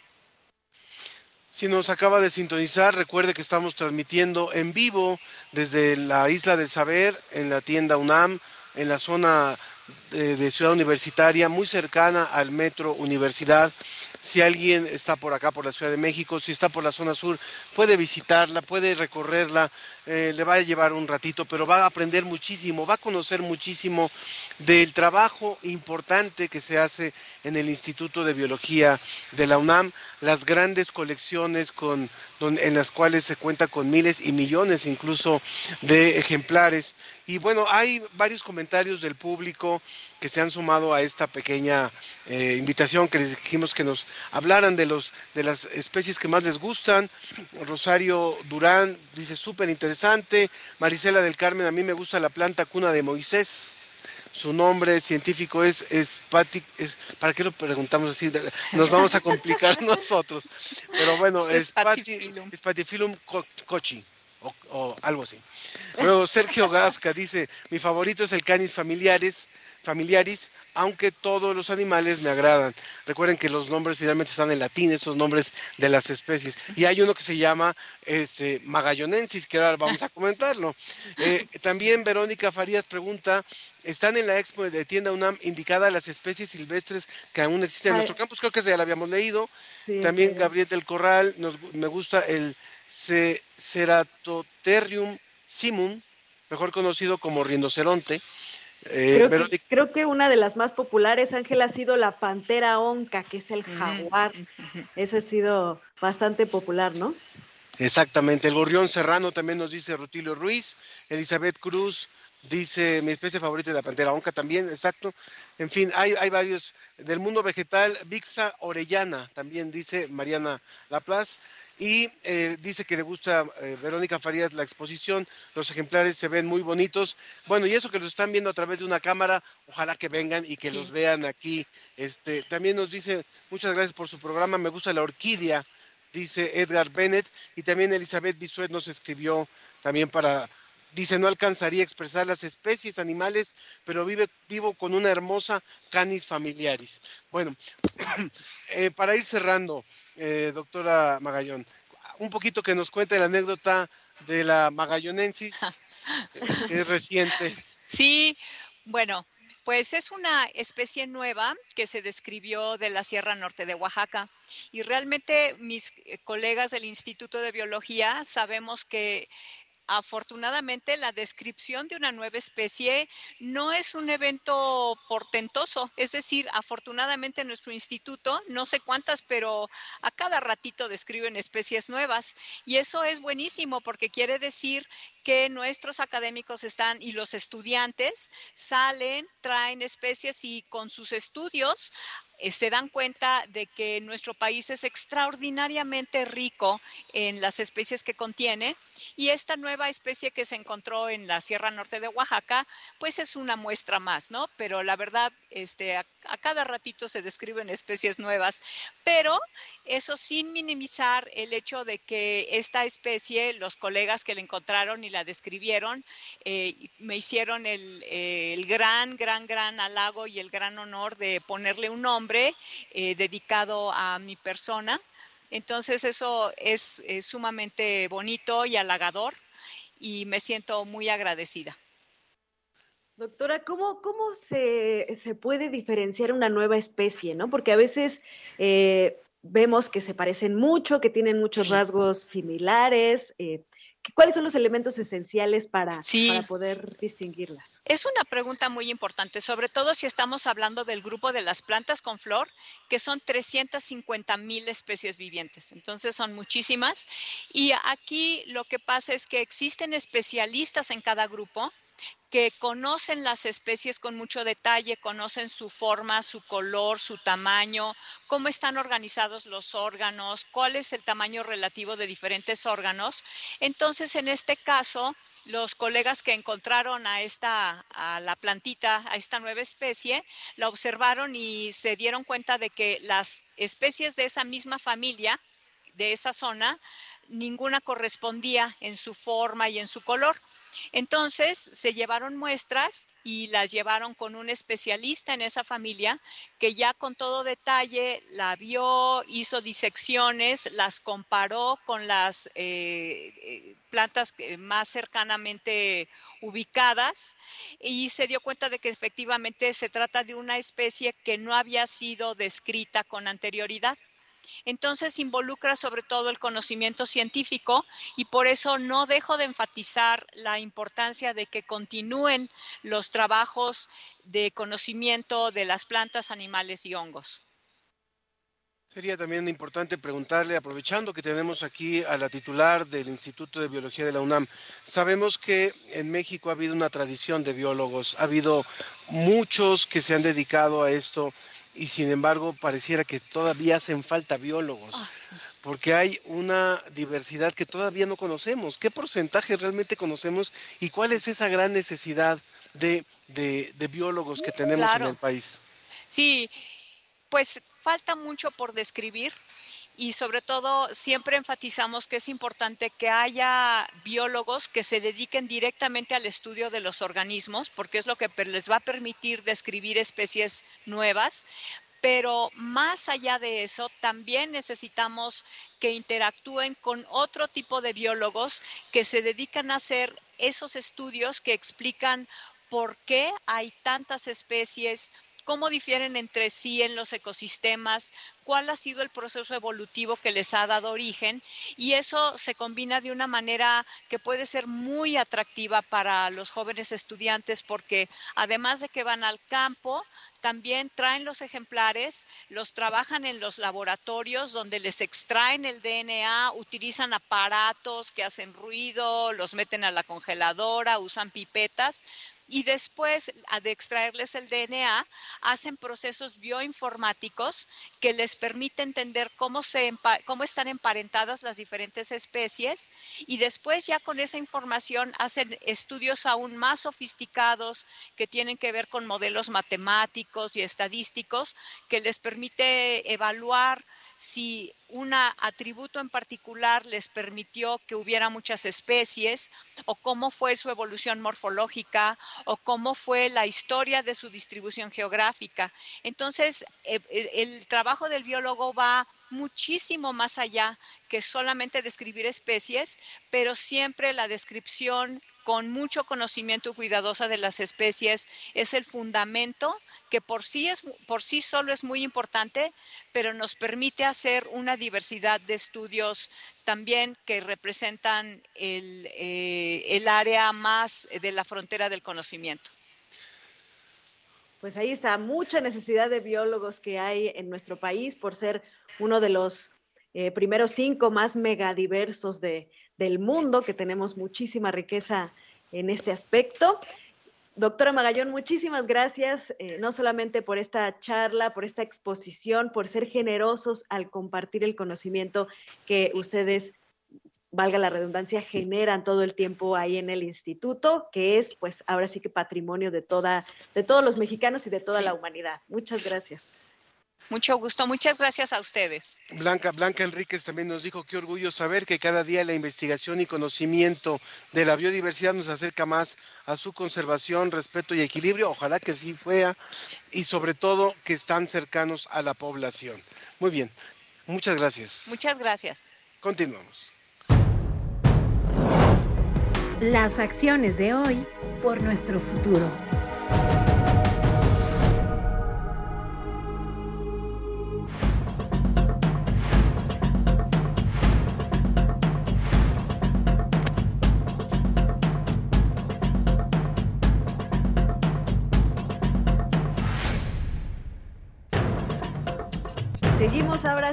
Si nos acaba de sintonizar, recuerde que estamos transmitiendo en vivo desde la Isla del Saber, en la tienda UNAM, en la zona de, Ciudad Universitaria, muy cercana al Metro Universidad. Si alguien está por acá, por la Ciudad de México, si está por la zona sur, puede visitarla, puede recorrerla, eh, le va a llevar un ratito, pero va a aprender muchísimo, va a conocer muchísimo del trabajo importante que se hace en el Instituto de Biología de la UNAM, las grandes colecciones con, en las cuales se cuenta con miles y millones incluso de ejemplares. Y bueno, hay varios comentarios del público que se han sumado a esta pequeña eh, invitación que les dijimos que nos hablaran de los de las especies que más les gustan. Rosario Durán dice súper interesante. Marisela del Carmen, a mí me gusta la planta cuna de Moisés. Su nombre científico es, es, ¿para qué lo preguntamos así? Nos vamos a complicar nosotros. Pero bueno, es Spatifilum cochi o, o, algo así. Luego Sergio Gasca dice, mi favorito es el canis familiares, familiaris, aunque todos los animales me agradan. Recuerden que los nombres finalmente están en latín, esos nombres de las especies. Y hay uno que se llama este, Magallonensis, que ahora vamos a comentarlo. Eh, también Verónica Farías pregunta, ¿están en la expo de tienda UNAM indicadas las especies silvestres que aún existen en nuestro campus? Creo que ya la habíamos leído. también Gabriel del Corral, me gusta el Ceratotherium simum, mejor conocido como rinoceronte. Eh, creo, que, una de las más populares, Ángel, ha sido la pantera onca, que es el jaguar. Ese ha sido bastante popular, ¿no? Exactamente. El gorrión serrano también nos dice Rutilio Ruiz. Elizabeth Cruz dice mi especie favorita de la pantera onca también, exacto. En fin, hay, hay varios. Del mundo vegetal, Vixa orellana, también dice Mariana Laplace y eh, dice que le gusta eh, Verónica Farías la exposición, los ejemplares se ven muy bonitos. Bueno, y eso que los están viendo a través de una cámara, ojalá que vengan y que los vean aquí. Este, también nos dice, muchas gracias por su programa, me gusta la orquídea, dice Edgar Bennett, y también Elizabeth Bisuet nos escribió también para dice no alcanzaría a expresar las especies animales, pero vive vivo con una hermosa canis familiaris. Bueno, eh, para ir cerrando, eh, doctora Magallón. Un poquito que nos cuente la anécdota de la Magallonensis. Es reciente. Sí, bueno, pues es una especie nueva que se describió de la Sierra Norte de Oaxaca y realmente mis eh, colegas del Instituto de Biología sabemos que afortunadamente la descripción de una nueva especie no es un evento portentoso. Es decir, afortunadamente nuestro instituto, no sé cuántas, pero a cada ratito describen especies nuevas. Y eso es buenísimo porque quiere decir que nuestros académicos están y los estudiantes salen, traen especies y con sus estudios se dan cuenta de que nuestro país es extraordinariamente rico en las especies que contiene y esta nueva especie que se encontró en la Sierra Norte de Oaxaca, pues es una muestra más, ¿no? Pero la verdad, este, a, a cada ratito se describen especies nuevas, pero eso sin minimizar el hecho de que esta especie, los colegas que la encontraron y la describieron, eh, me hicieron eh, el gran, gran, gran halago y el gran honor de ponerle un nombre eh, dedicado a mi persona. Entonces eso es, sumamente bonito y halagador y me siento muy agradecida. Doctora, ¿cómo, cómo se, se, puede diferenciar una nueva especie? ¿no? Porque a veces eh, vemos que se parecen mucho, que tienen muchos sí. rasgos similares. Eh, ¿Cuáles son los elementos esenciales para, sí. para, poder distinguirlas? Es una pregunta muy importante, sobre todo si estamos hablando del grupo de las plantas con flor, que son 350 mil especies vivientes. Entonces son muchísimas. Y aquí lo que pasa es que existen especialistas en cada grupo que conocen las especies con mucho detalle, conocen su forma, su color, su tamaño, cómo están organizados los órganos, cuál es el tamaño relativo de diferentes órganos. Entonces, en este caso, los colegas que encontraron a esta a la plantita, a esta nueva especie, la observaron y se dieron cuenta de que las especies de esa misma familia, de esa zona, ninguna correspondía en su forma y en su color. Entonces se llevaron muestras y las llevaron con un especialista en esa familia que ya con todo detalle la vio, hizo disecciones, las comparó con las eh, eh plantas más cercanamente ubicadas y se dio cuenta de que efectivamente se trata de una especie que no había sido descrita con anterioridad. Entonces involucra sobre todo el conocimiento científico y por eso no dejo de enfatizar la importancia de que continúen los trabajos de conocimiento de las plantas, animales y hongos. Sería también importante preguntarle, aprovechando que tenemos aquí a la titular del Instituto de Biología de la UNAM, sabemos que en México ha habido una tradición de biólogos, ha habido muchos que se han dedicado a esto y sin embargo pareciera que todavía hacen falta biólogos, oh, sí. porque hay una diversidad que todavía no conocemos. ¿Qué porcentaje realmente conocemos y cuál es esa gran necesidad de, de, de biólogos que tenemos claro. en el país? Sí, pues falta mucho por describir y sobre todo siempre enfatizamos que es importante que haya biólogos que se dediquen directamente al estudio de los organismos, porque es lo que les va a permitir describir especies nuevas. Pero más allá de eso, también necesitamos que interactúen con otro tipo de biólogos que se dedican a hacer esos estudios que explican por qué hay tantas especies, cómo difieren entre sí en los ecosistemas, cuál ha sido el proceso evolutivo que les ha dado origen y eso se combina de una manera que puede ser muy atractiva para los jóvenes estudiantes porque además de que van al campo, también traen los ejemplares, los trabajan en los laboratorios donde les extraen el DNA, utilizan aparatos que hacen ruido, los meten a la congeladora, usan pipetas y después de extraerles el DNA, hacen procesos bioinformáticos que les permite entender cómo, cómo están emparentadas las diferentes especies y después ya con esa información hacen estudios aún más sofisticados que tienen que ver con modelos matemáticos y estadísticos que les permite evaluar si un atributo en particular les permitió que hubiera muchas especies o cómo fue su evolución morfológica o cómo fue la historia de su distribución geográfica. Entonces, eh, el, el trabajo del biólogo va muchísimo más allá que solamente describir especies, pero siempre la descripción con mucho conocimiento cuidadosa de las especies es el fundamento que por sí, es, por sí solo es muy importante, pero nos permite hacer una diversidad de estudios también que representan el, eh, el área más de la frontera del conocimiento. Pues ahí está, mucha necesidad de biólogos que hay en nuestro país por ser uno de los eh, primeros cinco más megadiversos de, del mundo, que tenemos muchísima riqueza en este aspecto. Doctora Magallón, muchísimas gracias, eh, no solamente por esta charla, por esta exposición, por ser generosos al compartir el conocimiento que ustedes, valga la redundancia, generan todo el tiempo ahí en el instituto, que es, pues, ahora sí que patrimonio de toda, de todos los mexicanos y de toda la humanidad. Muchas gracias. Mucho gusto, muchas gracias a ustedes. Blanca, Blanca Enríquez también nos dijo qué orgullo saber que cada día la investigación y conocimiento de la biodiversidad nos acerca más a su conservación, respeto y equilibrio. Ojalá que sí fuera y sobre todo que están cercanos a la población. Muy bien, muchas gracias. Muchas gracias. Continuamos. Las acciones de hoy por nuestro futuro.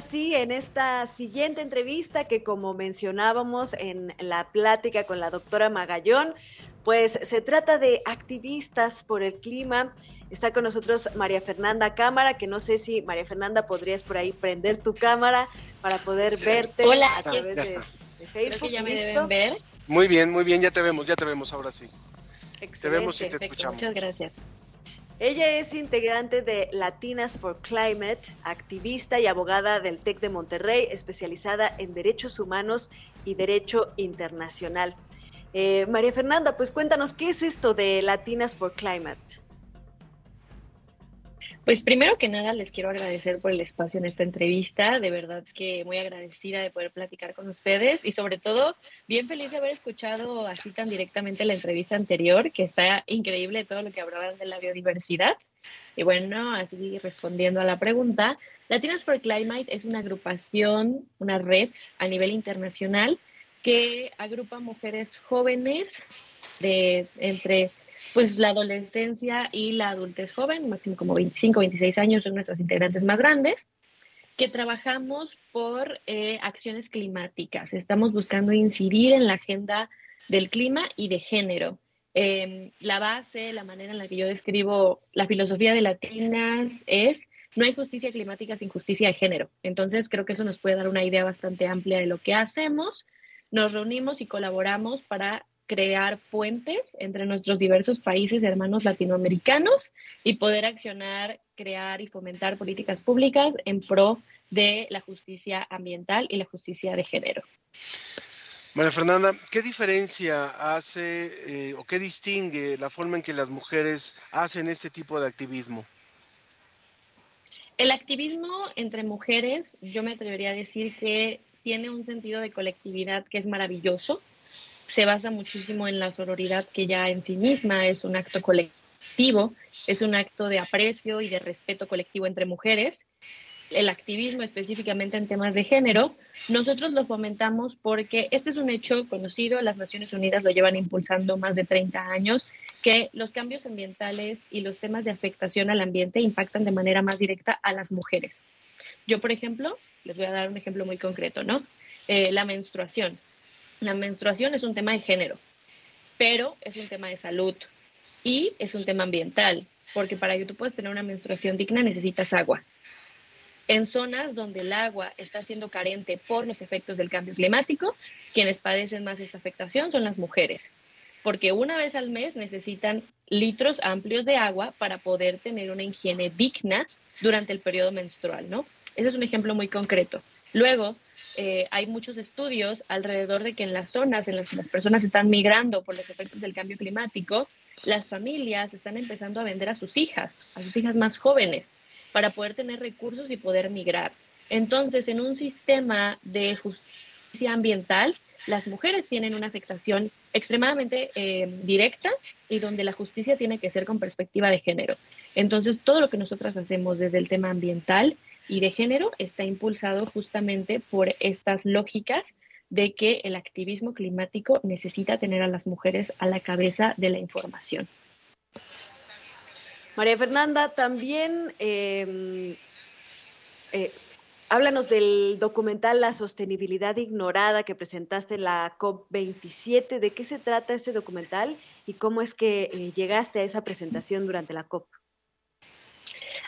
Sí en esta siguiente entrevista que como mencionábamos en la plática con la doctora Magallón, pues se trata de activistas por el clima. Está con nosotros María Fernanda Cámara, que no sé si María Fernanda podrías por ahí prender tu cámara para poder verte Hola, a través de, de Facebook. Creo que ya me ¿listo? deben ver. Muy bien, muy bien, ya te vemos, ya te vemos ahora sí. Te vemos y te Perfecto, escuchamos. Muchas gracias. Ella es integrante de Latinas for Climate, activista y abogada del TEC de Monterrey, especializada en derechos humanos y derecho internacional. Eh, María Fernanda, pues cuéntanos, ¿qué es esto de Latinas for Climate? Pues primero que nada les quiero agradecer por el espacio en esta entrevista, de verdad que muy agradecida de poder platicar con ustedes y sobre todo bien feliz de haber escuchado así tan directamente la entrevista anterior, que está increíble todo lo que hablaban de la biodiversidad. Y bueno, así respondiendo a la pregunta, Latinas for Climate es una agrupación, una red a nivel internacional que agrupa mujeres jóvenes de entre pues la adolescencia y la adultez joven, máximo como 25, 26 años son nuestras integrantes más grandes, que trabajamos por eh, acciones climáticas. Estamos buscando incidir en la agenda del clima y de género. Eh, la base, la manera en la que yo describo la filosofía de Latinas es no hay justicia climática sin justicia de género. Entonces creo que eso nos puede dar una idea bastante amplia de lo que hacemos. Nos reunimos y colaboramos para crear puentes entre nuestros diversos países hermanos latinoamericanos y poder accionar, crear y fomentar políticas públicas en pro de la justicia ambiental y la justicia de género. María Fernanda, ¿qué diferencia hace eh, o qué distingue la forma en que las mujeres hacen este tipo de activismo? El activismo entre mujeres, yo me atrevería a decir que tiene un sentido de colectividad que es maravilloso. Se basa muchísimo en la sororidad que ya en sí misma es un acto colectivo, es un acto de aprecio y de respeto colectivo entre mujeres. El activismo específicamente en temas de género, nosotros lo fomentamos porque este es un hecho conocido, las Naciones Unidas lo llevan impulsando más de 30 años, que los cambios ambientales y los temas de afectación al ambiente impactan de manera más directa a las mujeres. Yo, por ejemplo, les voy a dar un ejemplo muy concreto, ¿no? Eh, la menstruación. La menstruación es un tema de género, pero es un tema de salud y es un tema ambiental, porque para que tú puedas tener una menstruación digna necesitas agua. En zonas donde el agua está siendo carente por los efectos del cambio climático, quienes padecen más esta afectación son las mujeres, porque una vez al mes necesitan litros amplios de agua para poder tener una higiene digna durante el periodo menstrual, ¿no? Ese es un ejemplo muy concreto. Luego, eh, hay muchos estudios alrededor de que en las zonas en las que las personas están migrando por los efectos del cambio climático, las familias están empezando a vender a sus hijas, a sus hijas más jóvenes, para poder tener recursos y poder migrar. Entonces, en un sistema de justicia ambiental, las mujeres tienen una afectación extremadamente eh, directa y donde la justicia tiene que ser con perspectiva de género. Entonces, todo lo que nosotras hacemos desde el tema ambiental y de género está impulsado justamente por estas lógicas de que el activismo climático necesita tener a las mujeres a la cabeza de la información. María Fernanda, también em, eh, háblanos del documental La sostenibilidad ignorada que presentaste en la COP27. ¿De qué se trata ese documental y cómo es que eh, llegaste a esa presentación durante la COP?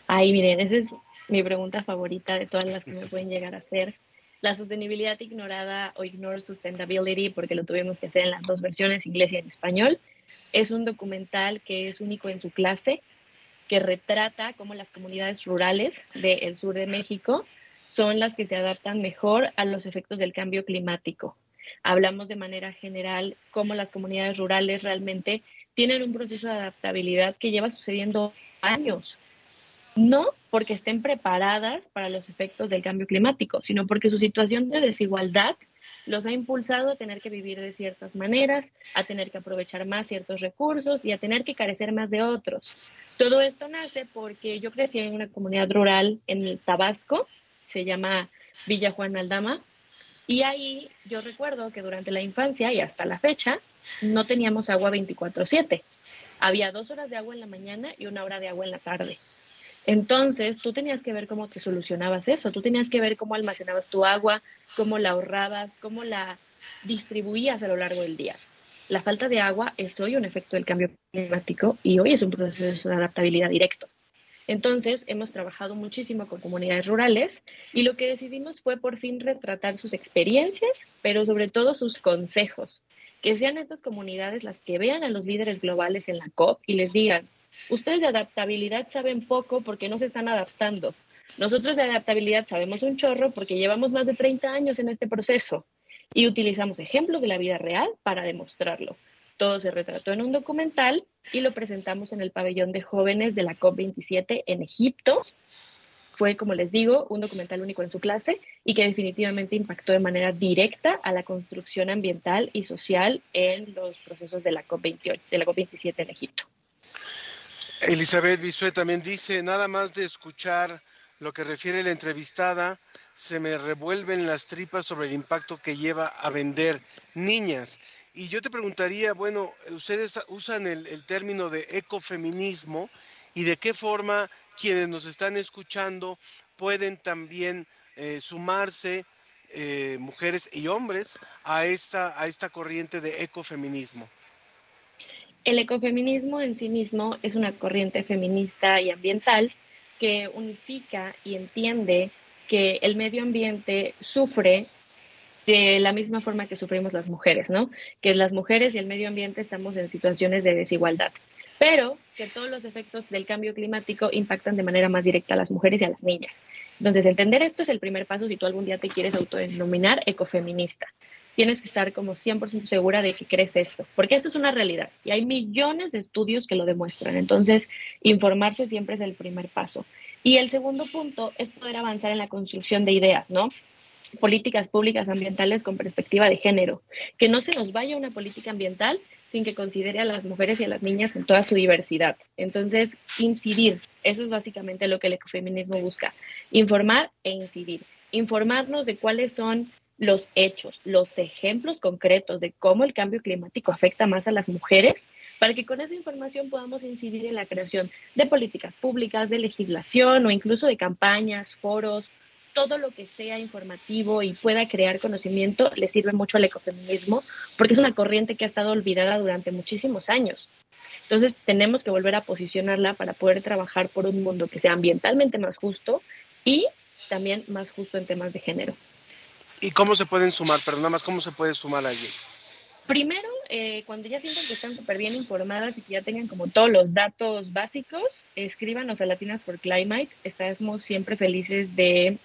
Ay, miren, esa es mi pregunta favorita de todas las que me pueden llegar a hacer. La sostenibilidad ignorada o Ignore Sustainability, porque lo tuvimos que hacer en las dos versiones, inglés y en español, es un documental que es único en su clase, que retrata cómo las comunidades rurales del sur de México son las que se adaptan mejor a los efectos del cambio climático. Hablamos de manera general cómo las comunidades rurales realmente tienen un proceso de adaptabilidad que lleva sucediendo años no porque estén preparadas para los efectos del cambio climático, sino porque su situación de desigualdad los ha impulsado a tener que vivir de ciertas maneras, a tener que aprovechar más ciertos recursos y a tener que carecer más de otros. Todo esto nace porque yo crecí en una comunidad rural en Tabasco, se llama Villa Juan Aldama, y ahí yo recuerdo que durante la infancia y hasta la fecha no teníamos agua 24/7. Había dos horas de agua en la mañana y una hora de agua en la tarde. Entonces, tú tenías que ver cómo te solucionabas eso, tú tenías que ver cómo almacenabas tu agua, cómo la ahorrabas, cómo la distribuías a lo largo del día. La falta de agua es hoy un efecto del cambio climático y hoy es un proceso de adaptabilidad directo. Entonces, hemos trabajado muchísimo con comunidades rurales y lo que decidimos fue por fin retratar sus experiencias, pero sobre todo sus consejos. Que sean estas comunidades las que vean a los líderes globales en la COP y les digan, Ustedes de adaptabilidad saben poco porque no se están adaptando. Nosotros de adaptabilidad sabemos un chorro porque llevamos más de 30 años en este proceso y utilizamos ejemplos de la vida real para demostrarlo. Todo se retrató en un documental y lo presentamos en el pabellón de jóvenes de la COP27 en Egipto. Fue, como les digo, un documental único en su clase y que definitivamente impactó de manera directa a la construcción ambiental y social en los procesos de la COP28, de la COP27 en Egipto. Elizabeth Bisuet también dice, nada más de escuchar lo que refiere la entrevistada, se me revuelven las tripas sobre el impacto que lleva a vender niñas. Y yo te preguntaría, bueno, ustedes usan el, término de ecofeminismo y de qué forma quienes nos están escuchando pueden también eh, sumarse, eh, mujeres y hombres, a esta, a esta corriente de ecofeminismo. El ecofeminismo en sí mismo es una corriente feminista y ambiental que unifica y entiende que el medio ambiente sufre de la misma forma que sufrimos las mujeres, ¿no? Que las mujeres y el medio ambiente estamos en situaciones de desigualdad, pero que todos los efectos del cambio climático impactan de manera más directa a las mujeres y a las niñas. Entonces, entender esto es el primer paso si tú algún día te quieres autodenominar ecofeminista tienes que estar como 100% segura de que crees esto, porque esto es una realidad y hay millones de estudios que lo demuestran. Entonces, informarse siempre es el primer paso. Y el segundo punto es poder avanzar en la construcción de ideas, ¿no? Políticas públicas ambientales con perspectiva de género. Que no se nos vaya una política ambiental sin que considere a las mujeres y a las niñas en toda su diversidad. Entonces, incidir, eso es básicamente lo que el ecofeminismo busca, informar e incidir. Informarnos de cuáles son los hechos, los ejemplos concretos de cómo el cambio climático afecta más a las mujeres, para que con esa información podamos incidir en la creación de políticas públicas, de legislación o incluso de campañas, foros, todo lo que sea informativo y pueda crear conocimiento le sirve mucho al ecofeminismo porque es una corriente que ha estado olvidada durante muchísimos años. Entonces tenemos que volver a posicionarla para poder trabajar por un mundo que sea ambientalmente más justo y también más justo en temas de género. ¿Y cómo se pueden sumar? Pero nada más, ¿cómo se puede sumar alguien? Primero, eh, cuando ya sientan que están súper bien informadas y que ya tengan como todos los datos básicos, escríbanos a Latinas for Climate. Estamos siempre felices de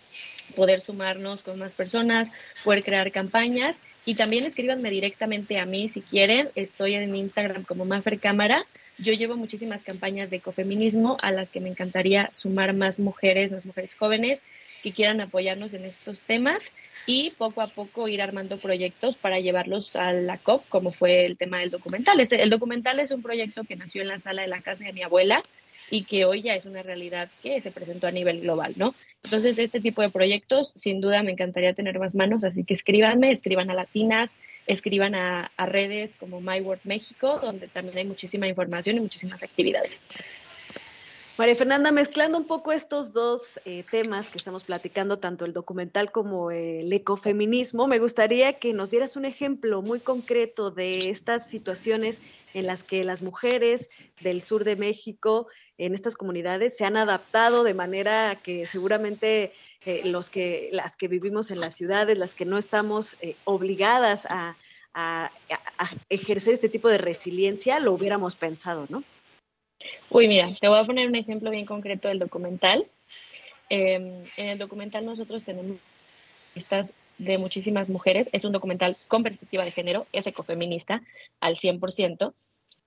poder sumarnos con más personas, poder crear campañas y también escríbanme directamente a mí si quieren. Estoy en Instagram como Mafer Cámara. Yo llevo muchísimas campañas de ecofeminismo a las que me encantaría sumar más mujeres, más mujeres jóvenes que quieran apoyarnos en estos temas y poco a poco ir armando proyectos para llevarlos a la COP, como fue el tema del documental. Este, el documental es un proyecto que nació en la sala de la casa de mi abuela y que hoy ya es una realidad que se presentó a nivel global, ¿no? Entonces, este tipo de proyectos, sin duda, me encantaría tener más manos, así que escríbanme, escriban a Latinas, escriban a, redes como My México, donde también hay muchísima información y muchísimas actividades. María Fernanda, mezclando un poco estos dos eh, temas que estamos platicando, tanto el documental como el ecofeminismo, me gustaría que nos dieras un ejemplo muy concreto de estas situaciones en las que las mujeres del sur de México, en estas comunidades, se han adaptado de manera que seguramente eh, los que, las que vivimos en las ciudades, las que no estamos eh, obligadas a, a ejercer este tipo de resiliencia, lo hubiéramos pensado, ¿no? Uy, mira, te voy a poner un ejemplo bien concreto del documental. Em, en el documental nosotros tenemos estas de muchísimas mujeres. Es un documental con perspectiva de género, es ecofeminista al 100%.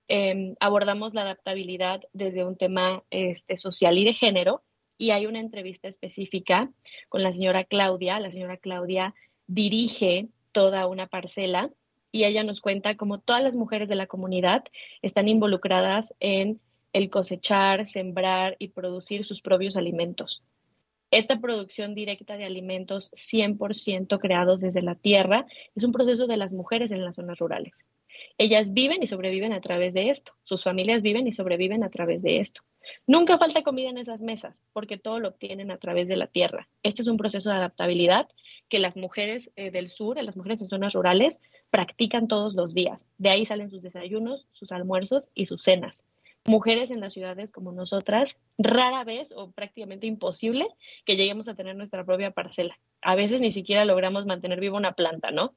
Em, abordamos la adaptabilidad desde un tema este, social y de género y hay una entrevista específica con la señora Claudia. La señora Claudia dirige toda una parcela y ella nos cuenta cómo todas las mujeres de la comunidad están involucradas en el cosechar, sembrar y producir sus propios alimentos. Esta producción directa de alimentos 100% creados desde la tierra es un proceso de las mujeres en las zonas rurales. Ellas viven y sobreviven a través de esto. Sus familias viven y sobreviven a través de esto. Nunca falta comida en esas mesas porque todo lo obtienen a través de la tierra. Este es un proceso de adaptabilidad que las mujeres eh, del sur, las mujeres en zonas rurales, practican todos los días. De ahí salen sus desayunos, sus almuerzos y sus cenas mujeres en las ciudades como nosotras, rara vez o prácticamente imposible que lleguemos a tener nuestra propia parcela. A veces ni siquiera logramos mantener viva una planta, ¿no?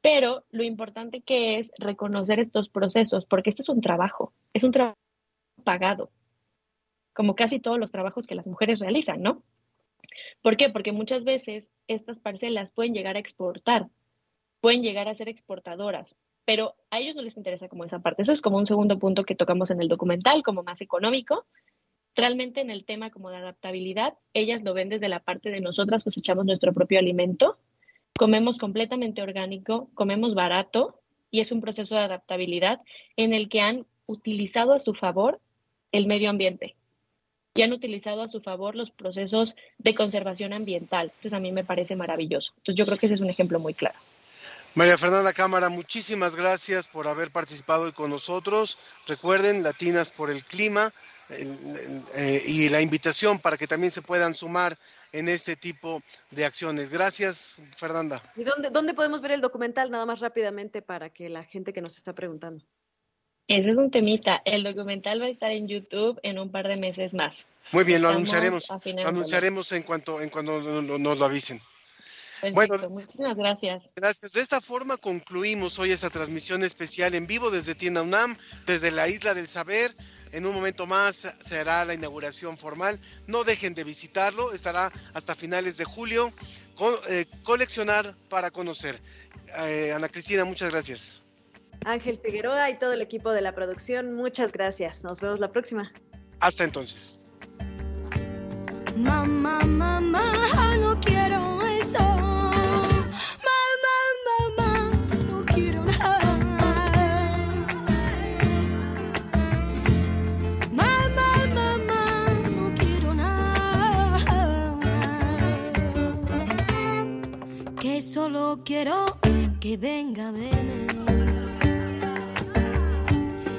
Pero lo importante que es reconocer estos procesos, porque este es un trabajo, es un trabajo pagado, como casi todos los trabajos que las mujeres realizan, ¿no? ¿Por qué? Porque muchas veces estas parcelas pueden llegar a exportar, pueden llegar a ser exportadoras, pero a ellos no les interesa como esa parte. Eso es como un segundo punto que tocamos en el documental, como más económico. Realmente en el tema como de adaptabilidad, ellas lo ven desde la parte de nosotras cosechamos nuestro propio alimento, comemos completamente orgánico, comemos barato y es un proceso de adaptabilidad en el que han utilizado a su favor el medio ambiente y han utilizado a su favor los procesos de conservación ambiental. Entonces a mí me parece maravilloso. Entonces yo creo que ese es un ejemplo muy claro. María Fernanda Cámara, muchísimas gracias por haber participado hoy con nosotros. Recuerden, Latinas por el Clima eh, y la invitación para que también se puedan sumar en este tipo de acciones. Gracias, Fernanda. ¿Y dónde, dónde podemos ver el documental nada más rápidamente para que la gente que nos está preguntando? Ese es un temita. El documental va a estar en YouTube en un par de meses más. Muy bien, lo anunciaremos. Lo anunciaremos en cuanto, en cuanto nos lo avisen bueno, muchísimas gracias. Gracias. De esta forma concluimos hoy esta transmisión especial en vivo desde Tienda UNAM, desde la Isla del Saber. En un momento más será la inauguración formal. No dejen de visitarlo, estará hasta finales de julio. Eh, coleccionar para conocer. Eh, Ana Cristina, muchas gracias. Ángel Figueroa y todo el equipo de la producción, muchas gracias. Nos vemos la próxima. Hasta entonces. Mamá, mamá, no quiero quiero que venga verme.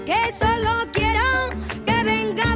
Que solo quiero que venga a